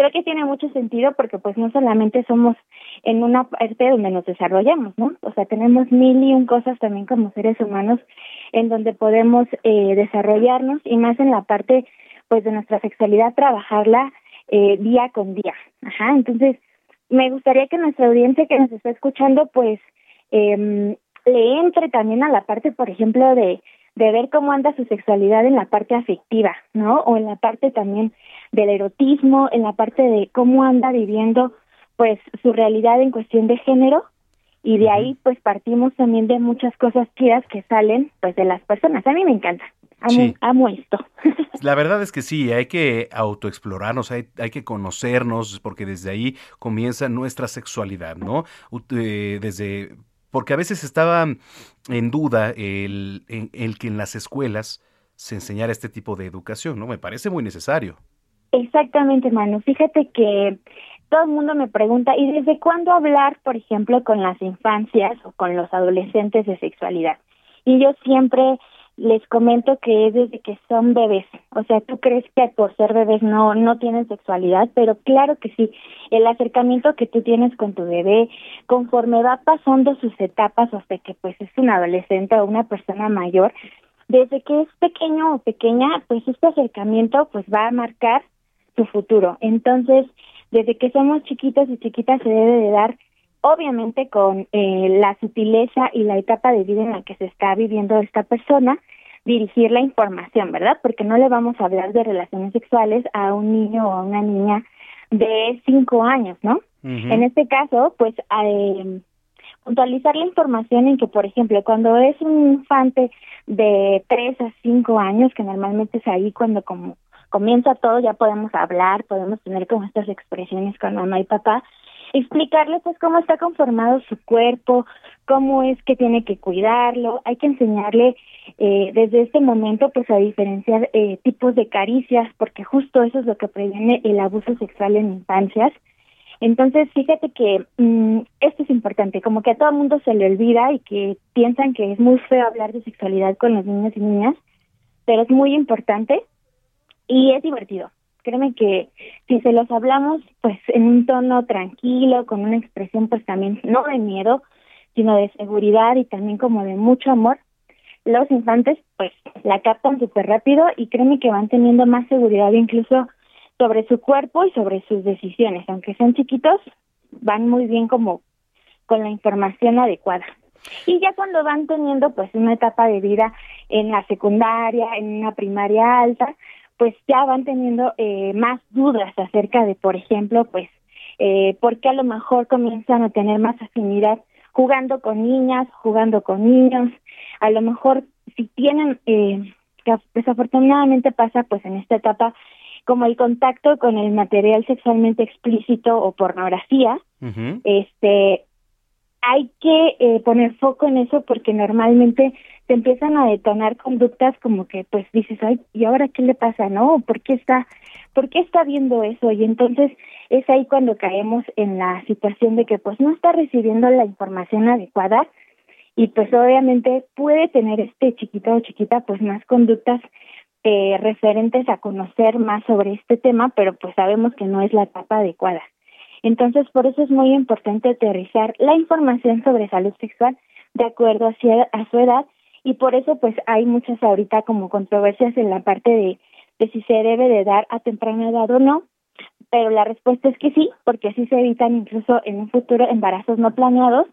creo que tiene mucho sentido porque pues no solamente somos en una parte donde nos desarrollamos, ¿no? O sea, tenemos mil y un cosas también como seres humanos en donde podemos eh, desarrollarnos y más en la parte pues de nuestra sexualidad trabajarla eh, día con día. Ajá, entonces me gustaría que nuestra audiencia que nos está escuchando pues eh, le entre también a la parte, por ejemplo, de de ver cómo anda su sexualidad en la parte afectiva, ¿no? O en la parte también del erotismo, en la parte de cómo anda viviendo pues su realidad en cuestión de género y de ahí pues partimos también de muchas cosas chidas que salen pues de las personas. A mí me encanta. Amo, amo esto. La verdad es que sí, hay que autoexplorarnos, hay, hay que conocernos, porque desde ahí comienza nuestra sexualidad, ¿no? Eh, desde porque a veces estaba en duda el, el, que en las escuelas se enseñara este tipo de educación, ¿no? Me parece muy necesario. Exactamente, Manu. Fíjate que todo el mundo me pregunta, ¿y desde cuándo hablar, por ejemplo, con las infancias o con los adolescentes de sexualidad? Y yo siempre les comento que es desde que son bebés. O sea, tú crees que por ser bebés no no tienen sexualidad, pero claro que sí. El acercamiento que tú tienes con tu bebé, conforme va pasando sus etapas hasta que pues es un adolescente o una persona mayor, desde que es pequeño o pequeña, pues este acercamiento pues va a marcar su futuro. Entonces, desde que somos chiquitos y chiquitas se debe de dar obviamente con eh, la sutileza y la etapa de vida en la que se está viviendo esta persona, dirigir la información, ¿verdad? Porque no le vamos a hablar de relaciones sexuales a un niño o a una niña de cinco años, ¿no? En este caso, pues, eh, puntualizar la información en que, por ejemplo, cuando es un infante de tres a cinco años, que normalmente es ahí cuando como comienza todo, ya podemos hablar, podemos tener como estas expresiones con mamá y papá, explicarle pues cómo está conformado su cuerpo, cómo es que tiene que cuidarlo, hay que enseñarle eh, desde este momento pues a diferenciar eh, tipos de caricias, porque justo eso es lo que previene el abuso sexual en infancias. Entonces, fíjate que mm, esto es importante, como que a todo mundo se le olvida y que piensan que es muy feo hablar de sexualidad con los niños y niñas, pero es muy importante y es divertido créeme que si se los hablamos pues en un tono tranquilo, con una expresión pues también no de miedo, sino de seguridad y también como de mucho amor, los infantes pues la captan súper rápido y créeme que van teniendo más seguridad incluso sobre su cuerpo y sobre sus decisiones, aunque sean chiquitos, van muy bien como con la información adecuada. Y ya cuando van teniendo pues una etapa de vida en la secundaria, en una primaria alta, pues ya van teniendo eh, más dudas acerca de, por ejemplo, pues, eh, por qué a lo mejor comienzan a tener más afinidad jugando con niñas, jugando con niños, a lo mejor si tienen, eh, desafortunadamente pasa pues en esta etapa como el contacto con el material sexualmente explícito o pornografía, este hay que eh, poner foco en eso porque normalmente te empiezan a detonar conductas como que pues dices, ay, ¿y ahora qué le pasa? ¿No? ¿Por qué está, por qué está viendo eso? Y entonces es ahí cuando caemos en la situación de que pues no está recibiendo la información adecuada y pues obviamente puede tener este chiquito o chiquita pues más conductas eh, referentes a conocer más sobre este tema, pero pues sabemos que no es la etapa adecuada. Entonces, por eso es muy importante aterrizar la información sobre salud sexual de acuerdo a, su edad y por eso pues hay muchas ahorita como controversias en la parte de, de si se debe de dar a temprana edad o no, pero la respuesta es que sí, porque así se evitan incluso en un futuro embarazos no planeados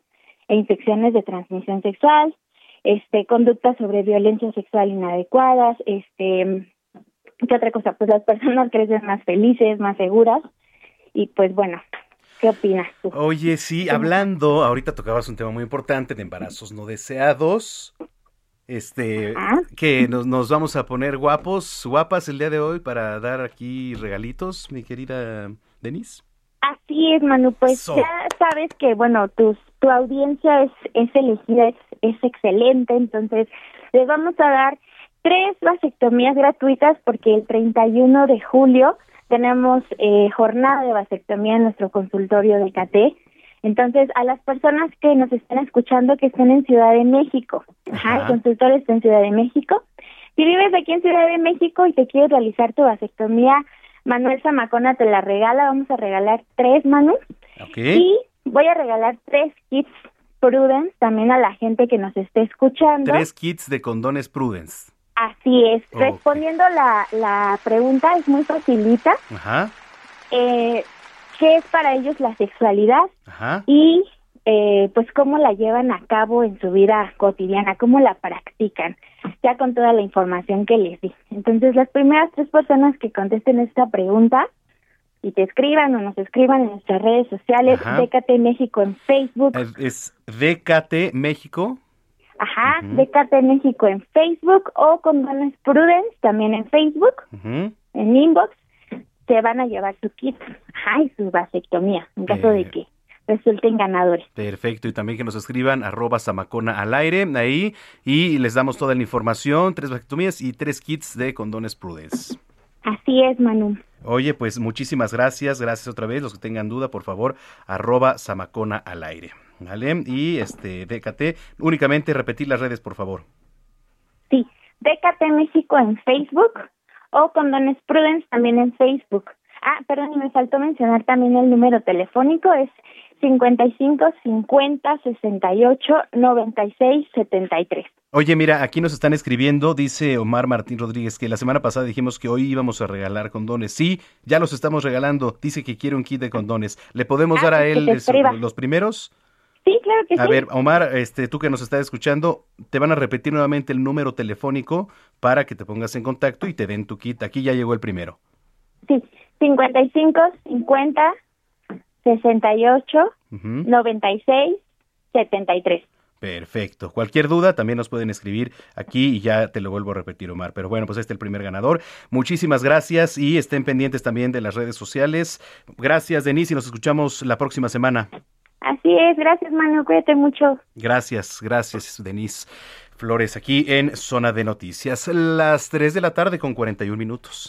e infecciones de transmisión sexual, este conductas sobre violencia sexual inadecuadas, este ¿qué otra cosa? Pues las personas crecen más felices, más seguras y pues bueno, ¿qué opinas tú? Oye, sí, hablando, ahorita tocabas un tema muy importante de embarazos no deseados. Este, que nos, nos vamos a poner guapos, guapas el día de hoy para dar aquí regalitos, mi querida Denise. Así es, Manu, pues ya sabes que, bueno, tus, tu audiencia es, es elegida, es, es excelente, entonces les vamos a dar tres vasectomías gratuitas porque el 31 de julio tenemos eh, jornada de vasectomía en nuestro consultorio de CAT. Entonces, a las personas que nos están escuchando que estén en Ciudad de México, ajá, el consultorio está en Ciudad de México. Si vives aquí en Ciudad de México y te quieres realizar tu vasectomía, Manuel Zamacona te la regala. Vamos a regalar tres, Manu. Y voy a regalar tres kits Prudence también a la gente que nos esté escuchando. Tres kits de condones Prudence. Así es. Respondiendo la, la pregunta, es muy facilita. Ajá. Eh, ¿Qué es para ellos la sexualidad? Ajá. Y eh, pues cómo la llevan a cabo en su vida cotidiana, cómo la practican, ya con toda la información que les di. Entonces, las primeras tres personas que contesten esta pregunta y te escriban o nos escriban en nuestras redes sociales, Ajá. Décate México en Facebook, Es, DKT México. ajá, Décate México en Facebook o Condones Prudence también en Facebook, Ujú. en inbox, se van a llevar su kit, y su vasectomía, en caso de que resulten ganadores. Perfecto, y también que nos escriban arroba samacona al aire ahí y les damos toda la información, tres vasectomías y tres kits de condones Prudence. Así es, Manu. Oye, pues muchísimas gracias, gracias otra vez. Los que tengan duda, por favor, arroba samacona al aire. ¿Vale? Y este, décate, únicamente repetir las redes, por favor. Sí, Décate México en Facebook o Condones Prudence también en Facebook. Ah, perdón, y me faltó mencionar también el número telefónico, es 55 50 68 96 73. Oye, mira, aquí nos están escribiendo, dice Omar Martín Rodríguez, que la semana pasada dijimos que hoy íbamos a regalar condones. Sí, ya los estamos regalando. Dice que quiere un kit de condones. ¿Le podemos Ah, dar a él los primeros? Sí, claro que A sí. ver, Omar, este, tú que nos estás escuchando, te van a repetir nuevamente el número telefónico para que te pongas en contacto y te den tu kit. Aquí ya llegó el primero. Sí, 55 50 68 Ujú. 96 73. Perfecto. Cualquier duda también nos pueden escribir aquí y ya te lo vuelvo a repetir, Omar. Pero bueno, pues este es el primer ganador. Muchísimas gracias y estén pendientes también de las redes sociales. Gracias, Denise, y nos escuchamos la próxima semana. Así es, gracias Manu, cuídate mucho. Gracias, gracias, Denise Flores, aquí en Zona de Noticias. Las 3 de la tarde con 41 minutos.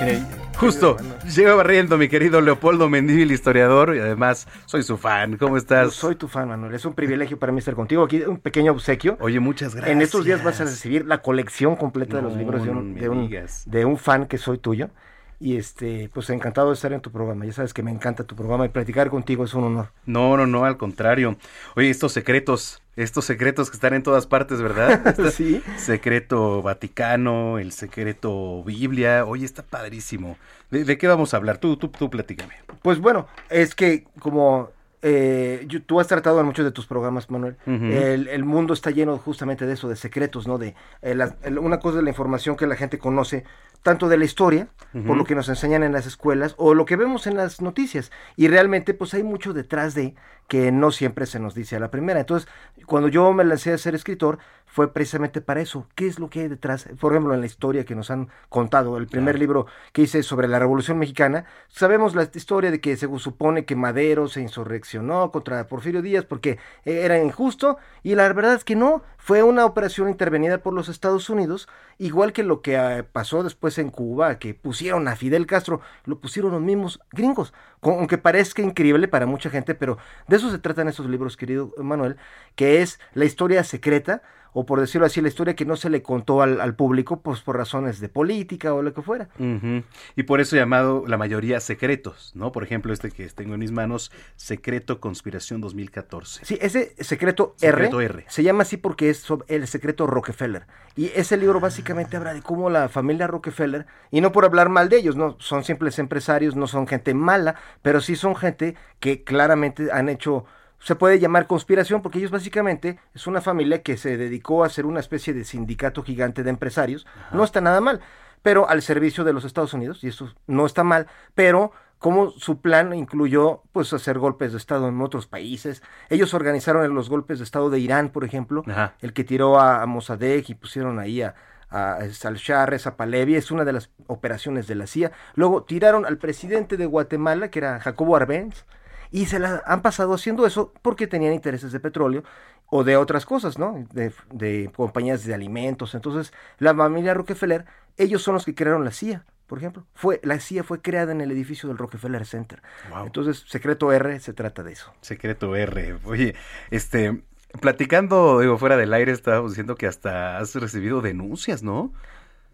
Mire, justo, llega barriendo mi querido Leopoldo Mendívil, historiador, y además soy su fan. ¿Cómo estás? soy tu fan, Manuel. Es un privilegio para mí estar contigo. Aquí un pequeño obsequio. Oye, muchas gracias. En estos días vas a recibir la colección completa de los libros de un, de un fan que soy tuyo. Y este, pues encantado de estar en tu programa. Ya sabes que me encanta tu programa y platicar contigo es un honor. No, no, no, al contrario. Oye, estos secretos, estos secretos que están en todas partes, ¿verdad? Este Sí. Secreto Vaticano, el secreto Biblia. Oye, está padrísimo. ¿De, de qué vamos a hablar? Tú, tú, tú platícame. Pues bueno, es que como eh, tú has tratado en muchos de tus programas, Manuel, el, el mundo está lleno justamente de eso, de secretos, ¿no? De eh, la- el- una cosa es la información que la gente conoce, tanto de la historia, Ujú. por lo que nos enseñan en las escuelas, o lo que vemos en las noticias. Y realmente, pues hay mucho detrás de que no siempre se nos dice a la primera. Entonces, cuando yo me lancé a ser escritor, fue precisamente para eso. ¿Qué es lo que hay detrás? Por ejemplo, en la historia que nos han contado, el primer libro que hice sobre la Revolución Mexicana, sabemos la historia de que se supone que Madero se insurreccionó contra Porfirio Díaz porque era injusto y la verdad es que no, fue una operación intervenida por los Estados Unidos, igual que lo que eh, pasó después en Cuba, que pusieron a Fidel Castro, lo pusieron los mismos gringos, aunque parezca increíble para mucha gente, pero de eso se tratan estos libros, querido Manuel, que es la historia secreta o por decirlo así, la historia que no se le contó al, al público, pues por razones de política o lo que fuera. Y por eso llamado la mayoría secretos, ¿no? Por ejemplo, este que tengo en mis manos, Secreto Conspiración 2014. Sí, ese secreto, Secreto R, R. se llama así porque es sobre el secreto Rockefeller. Y ese libro básicamente habla de cómo la familia Rockefeller, y no por hablar mal de ellos, no, son simples empresarios, no son gente mala, pero sí son gente que claramente han hecho se puede llamar conspiración porque ellos básicamente es una familia que se dedicó a hacer una especie de sindicato gigante de empresarios. No está nada mal, pero al servicio de los Estados Unidos, y eso no está mal, pero como su plan incluyó pues hacer golpes de estado en otros países. Ellos organizaron los golpes de estado de Irán, por ejemplo, Ajá. el que tiró a, a Mossadegh y pusieron ahí a a Al-Sharres, a Palevi, es una de las operaciones de la CIA. Luego tiraron al presidente de Guatemala, que era Jacobo Arbenz, y se la han pasado haciendo eso porque tenían intereses de petróleo o de otras cosas, ¿no? De, de compañías de alimentos. Entonces, la familia Rockefeller, ellos son los que crearon la CIA, por ejemplo. Fue, la CIA fue creada en el edificio del Rockefeller Center. Wow. Entonces, Secreto R se trata de eso. Secreto R. Oye, este, platicando, digo, fuera del aire, estábamos diciendo que hasta has recibido denuncias, ¿no?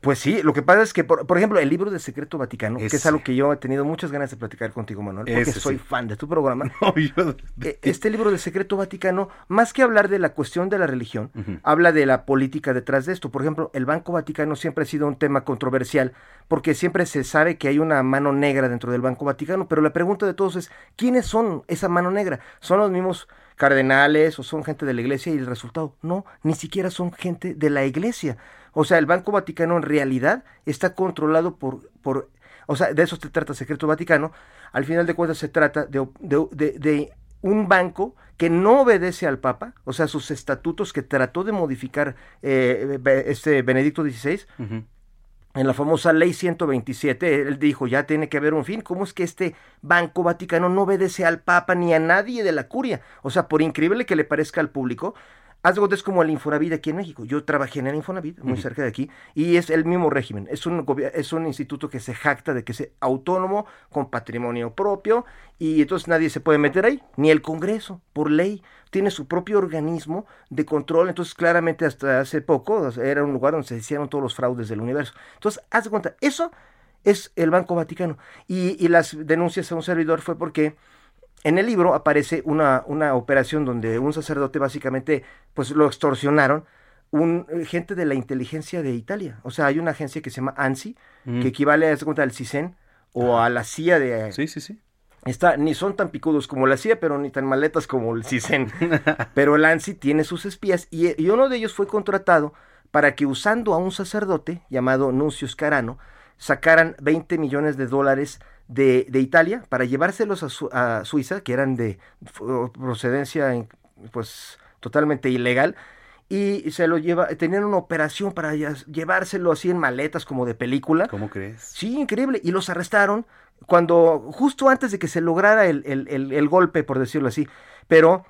Pues sí, lo que pasa es que, por, por ejemplo, el libro de Secreto Vaticano, que es algo que yo he tenido muchas ganas de platicar contigo, Manuel, porque Ese soy sí. fan de tu programa. No, yo- Eh, Este libro de Secreto Vaticano, más que hablar de la cuestión de la religión, habla de la política detrás de esto. Por ejemplo, el Banco Vaticano siempre ha sido un tema controversial, porque siempre se sabe que hay una mano negra dentro del Banco Vaticano, pero la pregunta de todos es, ¿quiénes son esa mano negra? ¿Son los mismos cardenales o son gente de la iglesia? Y el resultado, no, ni siquiera son gente de la iglesia. O sea, el Banco Vaticano en realidad está controlado por, por o sea, de eso se trata Secreto Vaticano. Al final de cuentas se trata de, de- de- de un banco que no obedece al Papa, o sea, sus estatutos que trató de modificar eh, este Benedicto XVI. En la famosa ley 127, él dijo, ya tiene que haber un fin. ¿Cómo es que este Banco Vaticano no obedece al Papa ni a nadie de la curia? O sea, por increíble que le parezca al público, haz de cuenta, es como el Infonavit aquí en México. Yo trabajé en el Infonavit, muy cerca de aquí, y es el mismo régimen. Es un, es un instituto que se jacta de que es autónomo, con patrimonio propio, y entonces nadie se puede meter ahí, ni el Congreso, por ley. Tiene su propio organismo de control, entonces claramente hasta hace poco era un lugar donde se hicieron todos los fraudes del universo. Entonces, haz de cuenta, eso es el Banco Vaticano. Y, y las denuncias a un servidor fue porque en el libro aparece una, una operación donde un sacerdote básicamente pues lo extorsionaron un eh, gente de la inteligencia de Italia. O sea, hay una agencia que se llama ANSI, Mm. que equivale a cuenta al CISEN o a la CIA de... Sí, sí, sí. Está, ni son tan picudos como la CIA, pero ni tan maletas como el CISEN. pero el ANSI tiene sus espías y, y uno de ellos fue contratado para que usando a un sacerdote llamado Nuncius Carano, sacaran 20 millones de dólares de, de Italia para llevárselos a, Su- a Suiza, que eran de procedencia pues totalmente ilegal, y se lo lleva, tenían una operación para llevárselo así en maletas como de película. ¿Cómo crees? Sí, increíble. Y los arrestaron cuando, justo antes de que se lograra el, el- el- el golpe, por decirlo así. Pero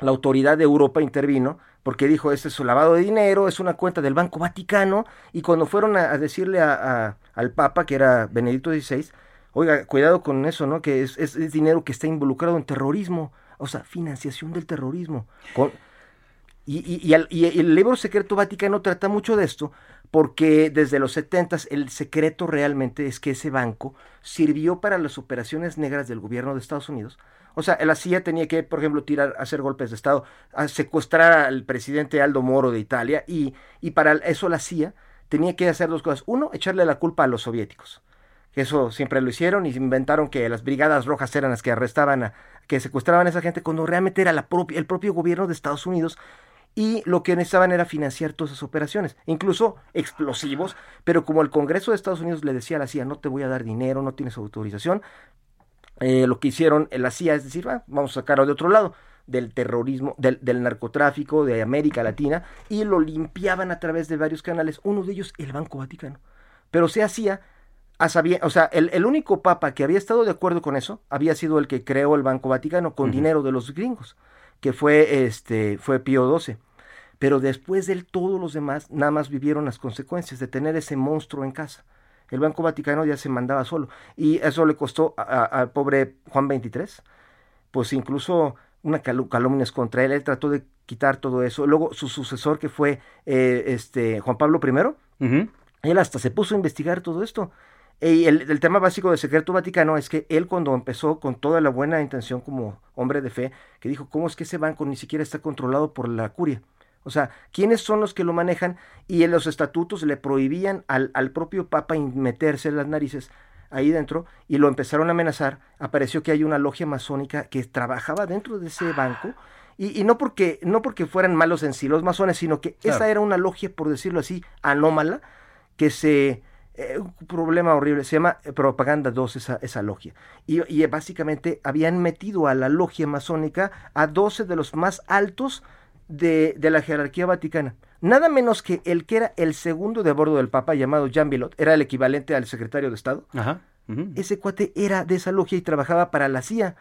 la autoridad de Europa intervino porque dijo, este es un lavado de dinero, es una cuenta del Banco Vaticano. Y cuando fueron a, a decirle a- a- al Papa, que era Benedicto XVI, oiga, cuidado con eso, ¿no? Que es, dinero que está involucrado en terrorismo. O sea, financiación del terrorismo. Y, el libro secreto Vaticano trata mucho de esto porque desde los 70 el secreto realmente es que ese banco sirvió para las operaciones negras del gobierno de Estados Unidos. O sea, la CIA tenía que, por ejemplo, tirar, hacer golpes de Estado, secuestrar al presidente Aldo Moro de Italia y, y para eso la CIA tenía que hacer dos cosas. Uno, echarle la culpa a los soviéticos eso siempre lo hicieron y inventaron que las brigadas rojas eran las que arrestaban a, que secuestraban a esa gente cuando realmente era la propia, el propio gobierno de Estados Unidos y lo que necesitaban era financiar todas esas operaciones, incluso explosivos, pero como el Congreso de Estados Unidos le decía a la CIA, no te voy a dar dinero, no tienes autorización, eh, lo que hicieron la CIA es decir, "Ah, vamos a sacarlo de otro lado, del terrorismo, del, del narcotráfico de América Latina, y lo limpiaban a través de varios canales, uno de ellos el Banco Vaticano. Pero se hacía a o sea, el, el único papa que había estado de acuerdo con eso había sido el que creó el Banco Vaticano con dinero de los gringos, que fue este fue Pío XII. Pero después de él todos los demás nada más vivieron las consecuencias de tener ese monstruo en casa. El Banco Vaticano ya se mandaba solo y eso le costó al pobre Juan XXIII, pues incluso una calu- calumnias contra él, él trató de quitar todo eso. Luego su sucesor, que fue eh, este Juan Pablo I, él hasta se puso a investigar todo esto. Y el, el tema básico del secreto vaticano es que él cuando empezó con toda la buena intención como hombre de fe, que dijo, ¿cómo es que ese banco ni siquiera está controlado por la curia? O sea, ¿quiénes son los que lo manejan? Y en los estatutos le prohibían al, al propio Papa meterse en las narices ahí dentro y lo empezaron a amenazar. Apareció que hay una logia masónica que trabajaba dentro de ese banco. Y, y no porque no porque fueran malos en sí los masones, sino que Claro. esa era una logia, por decirlo así, anómala, que se... eh, un problema horrible, se llama eh, Propaganda 2 esa, esa logia. Y, y básicamente habían metido a la logia masónica a 12 de los más altos de, de la jerarquía vaticana. Nada menos que el que era el segundo de bordo del Papa, llamado Jean Bilot, era el equivalente al secretario de Estado. Ajá. Ese cuate era de esa logia y trabajaba para la CIA.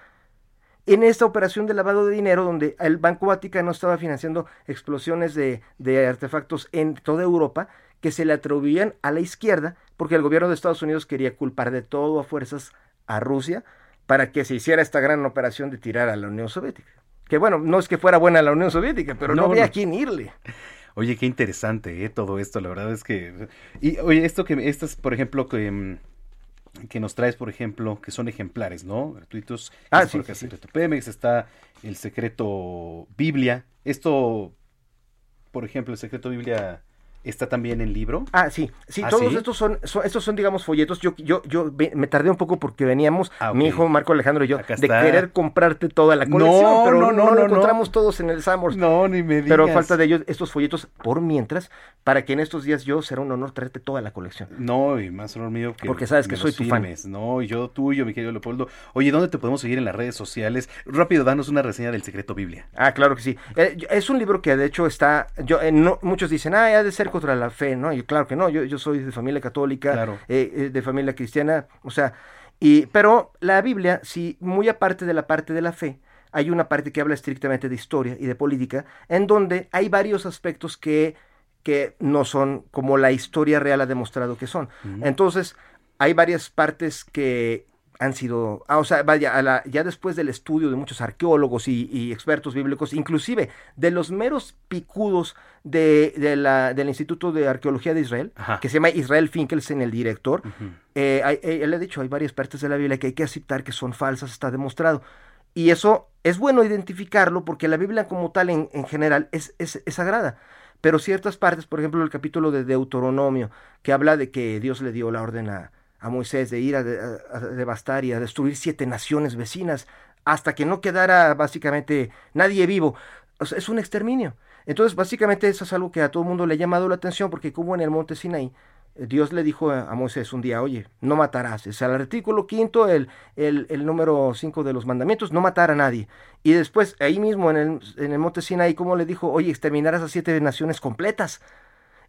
En esta operación de lavado de dinero, donde el Banco Vaticano estaba financiando explosiones de, de artefactos en toda Europa, que se le atribuían a la izquierda, porque el gobierno de Estados Unidos quería culpar de todo a fuerzas a Rusia para que se hiciera esta gran operación de tirar a la Unión Soviética. Que bueno, no es que fuera buena la Unión Soviética, pero no, No, había no. a quién irle. Oye, qué interesante, ¿eh? Todo esto, la verdad es que... Y oye, esto que, estas, por ejemplo, que, mm, que nos traes, por ejemplo, que son ejemplares, ¿no? Gratuitos. Ah, sí, sí, sí. Secreto Pemex, está el secreto Biblia. Esto, por ejemplo, el secreto Biblia está también en libro. Ah, sí, sí, ¿Ah, todos sí? estos son, son- estos son, digamos, folletos. Yo, yo, yo me tardé un poco porque veníamos, Ah, mi hijo Marco Alejandro y yo, de querer comprarte toda la No, colección, pero no, no, no, lo no, encontramos todos en el Sambors. No, ni me Pero digas. falta de ellos estos folletos por mientras, para que en estos días yo será un honor traerte toda la colección. No, y más honor mío que Porque sabes que soy tu fan. firmes, No, y yo tuyo, mi querido Leopoldo. Oye, ¿dónde te podemos seguir en las redes sociales? Rápido, danos una reseña del Secreto Biblia. Ah, claro que sí. Eh, es un libro que de hecho está, yo, eh, no, muchos dicen, ah, ha de ser contra la fe, ¿no? Y claro que no, yo, yo soy de familia católica, Claro. eh, eh, de familia cristiana, o sea, y, pero la Biblia, sí, muy aparte de la parte de la fe, hay una parte que habla estrictamente de historia y de política, en donde hay varios aspectos que, que no son como la historia real ha demostrado que son. Entonces, hay varias partes que han sido, ah, o sea, vaya, a la- ya después del estudio de muchos arqueólogos y, y expertos bíblicos, inclusive de los meros picudos de, de la, del Instituto de Arqueología de Israel, Ajá. que se llama Israel Finkelsen, el director, eh, hay- eh, él ha dicho, hay varias partes de la Biblia que hay que aceptar que son falsas, está demostrado. Y eso es bueno identificarlo porque la Biblia como tal en, en general es, es, es sagrada. Pero ciertas partes, por ejemplo, el capítulo de Deuteronomio, que habla de que Dios le dio la orden a, a Moisés de ir a, de- a- a devastar y a destruir siete naciones vecinas hasta que no quedara básicamente nadie vivo. Es un exterminio. Entonces, básicamente eso es algo que a todo el mundo le ha llamado la atención porque como en el monte Sinaí, Dios le dijo a a Moisés un día, oye, no matarás. Es el artículo quinto, el, el, el número cinco de los mandamientos, no matar a nadie. Y después, ahí mismo en el, en el monte Sinaí, como le dijo, oye, exterminarás a siete naciones completas.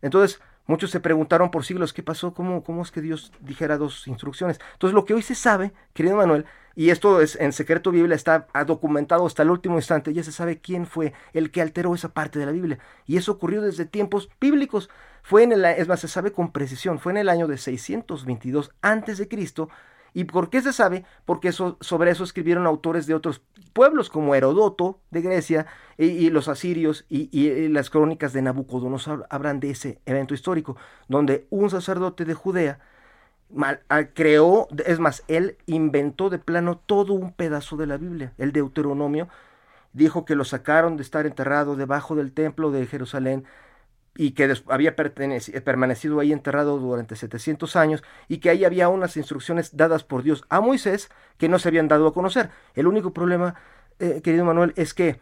Entonces, muchos se preguntaron por siglos qué pasó, cómo, cómo es que Dios dijera dos instrucciones. Entonces, lo que hoy se sabe, querido Manuel, y esto es en secreto Biblia, está documentado hasta el último instante, ya se sabe quién fue el que alteró esa parte de la Biblia. Y eso ocurrió desde tiempos bíblicos. Fue en el, es más, se sabe con precisión, fue en el año de 622 antes de Cristo. ¿Y por qué se sabe? Porque sobre eso escribieron autores de otros pueblos, como Herodoto de Grecia y, los asirios y, y las crónicas de Nabucodonosor hablan de ese evento histórico, donde un sacerdote de Judea creó, es más, él inventó de plano todo un pedazo de la Biblia, el Deuteronomio, dijo que lo sacaron de estar enterrado debajo del templo de Jerusalén y que había eh, permanecido ahí enterrado durante 700 años y que ahí había unas instrucciones dadas por Dios a Moisés que no se habían dado a conocer. El único problema, eh, querido Manuel, es que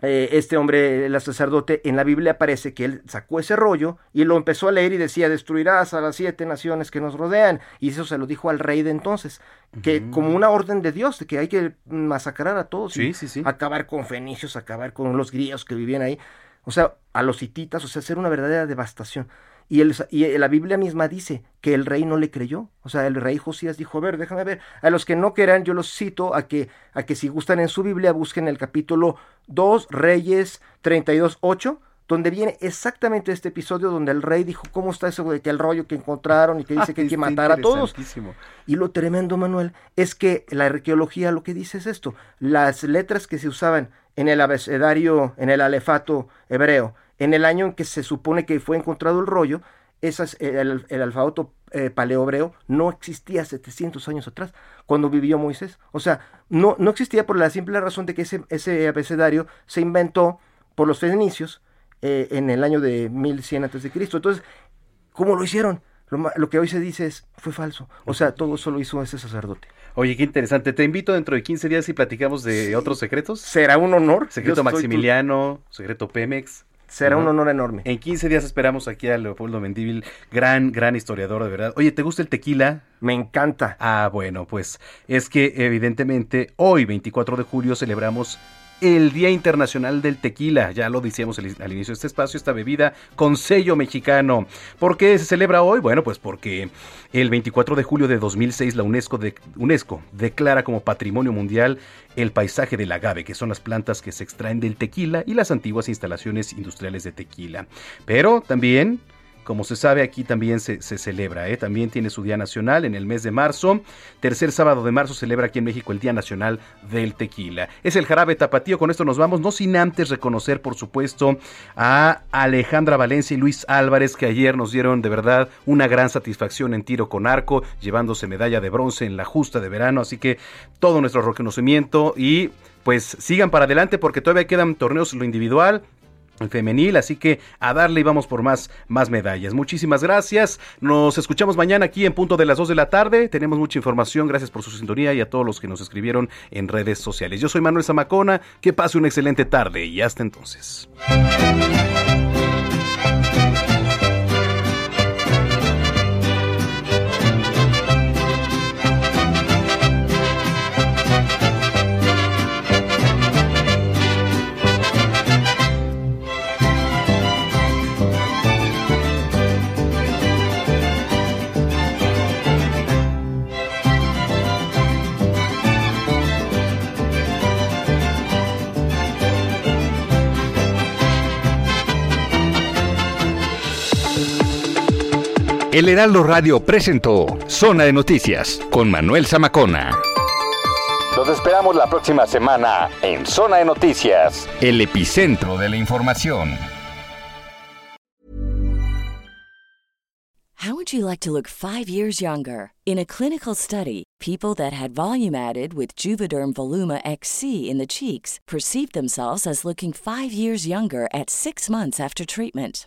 eh, este hombre, el sacerdote, en la Biblia aparece que él sacó ese rollo y lo empezó a leer y decía, destruirás a las siete naciones que nos rodean. Y eso se lo dijo al rey de entonces, que como una orden de Dios, de que hay que masacrar a todos. y Sí, sí, sí. Acabar con fenicios, acabar con los griegos que vivían ahí. O sea, a los hititas, o sea, hacer una verdadera devastación. Y, el, y la Biblia misma dice que el rey no le creyó. O sea, el rey Josías dijo, a ver, déjame ver. A los que no quieran, yo los cito a que, a que si gustan en su Biblia, busquen el capítulo 2, Reyes 32, 8, donde viene exactamente este episodio donde el rey dijo, ¿cómo está eso de que el rollo que encontraron y que dice que hay que matar a todos? Y lo tremendo, Manuel, es que la arqueología lo que dice es esto. Las letras que se usaban en el abecedario, en el alefato hebreo, en el año en que se supone que fue encontrado el rollo, esas, el, el alfabeto eh, paleohebreo no existía 700 años atrás, cuando vivió Moisés. O sea, no, no existía por la simple razón de que ese, ese abecedario se inventó por los fenicios eh, en el año de 1100 antes de Cristo. Entonces, ¿cómo lo hicieron? Lo, que hoy se dice es, fue falso. O sea, todo eso lo hizo ese sacerdote. Oye, qué interesante. Te invito dentro de 15 días y platicamos de otros secretos. Será un honor. Secreto Yo soy tu- Maximiliano, secreto Pemex. Será un honor enorme. En 15 días esperamos aquí a Leopoldo Mendívil, gran, gran historiador, de verdad. Oye, ¿te gusta el tequila? Me encanta. Ah, bueno, pues es que evidentemente hoy, 24 de julio, celebramos el Día Internacional del Tequila. Ya lo decíamos al, inicio de este espacio, esta bebida con sello mexicano. ¿Por qué se celebra hoy? Bueno, pues porque el 24 de julio de 2006 la UNESCO, UNESCO declara como Patrimonio Mundial el paisaje del agave, que son las plantas que se extraen del tequila y las antiguas instalaciones industriales de tequila. Pero también como se sabe, aquí también se, se celebra, ¿eh? también tiene su Día Nacional en el mes de marzo. Tercer sábado de marzo celebra aquí en México el Día Nacional del Tequila. Es el jarabe tapatío, con esto nos vamos, no sin antes reconocer, por supuesto, a Alejandra Valencia y Luis Álvarez, que ayer nos dieron de verdad una gran satisfacción en tiro con arco, llevándose medalla de bronce en la justa de verano. Así que todo nuestro reconocimiento y pues sigan para adelante porque todavía quedan torneos en lo individual, femenil, así que a darle y vamos por más, más medallas. Muchísimas gracias. Nos escuchamos mañana aquí en punto de las 2 de la tarde. Tenemos mucha información. Gracias por su sintonía y a todos los que nos escribieron en redes sociales. Yo soy Manuel Zamacona. Que pase una excelente tarde y hasta entonces. El Heraldo Radio presentó Zona de Noticias con Manuel Zamacona. Los esperamos la próxima semana en Zona de Noticias, el epicentro de la información. How would you like to look five years younger? In a clinical study, people that had volume added with Juvederm Voluma XC in the cheeks perceived themselves as looking five years younger at six months after treatment.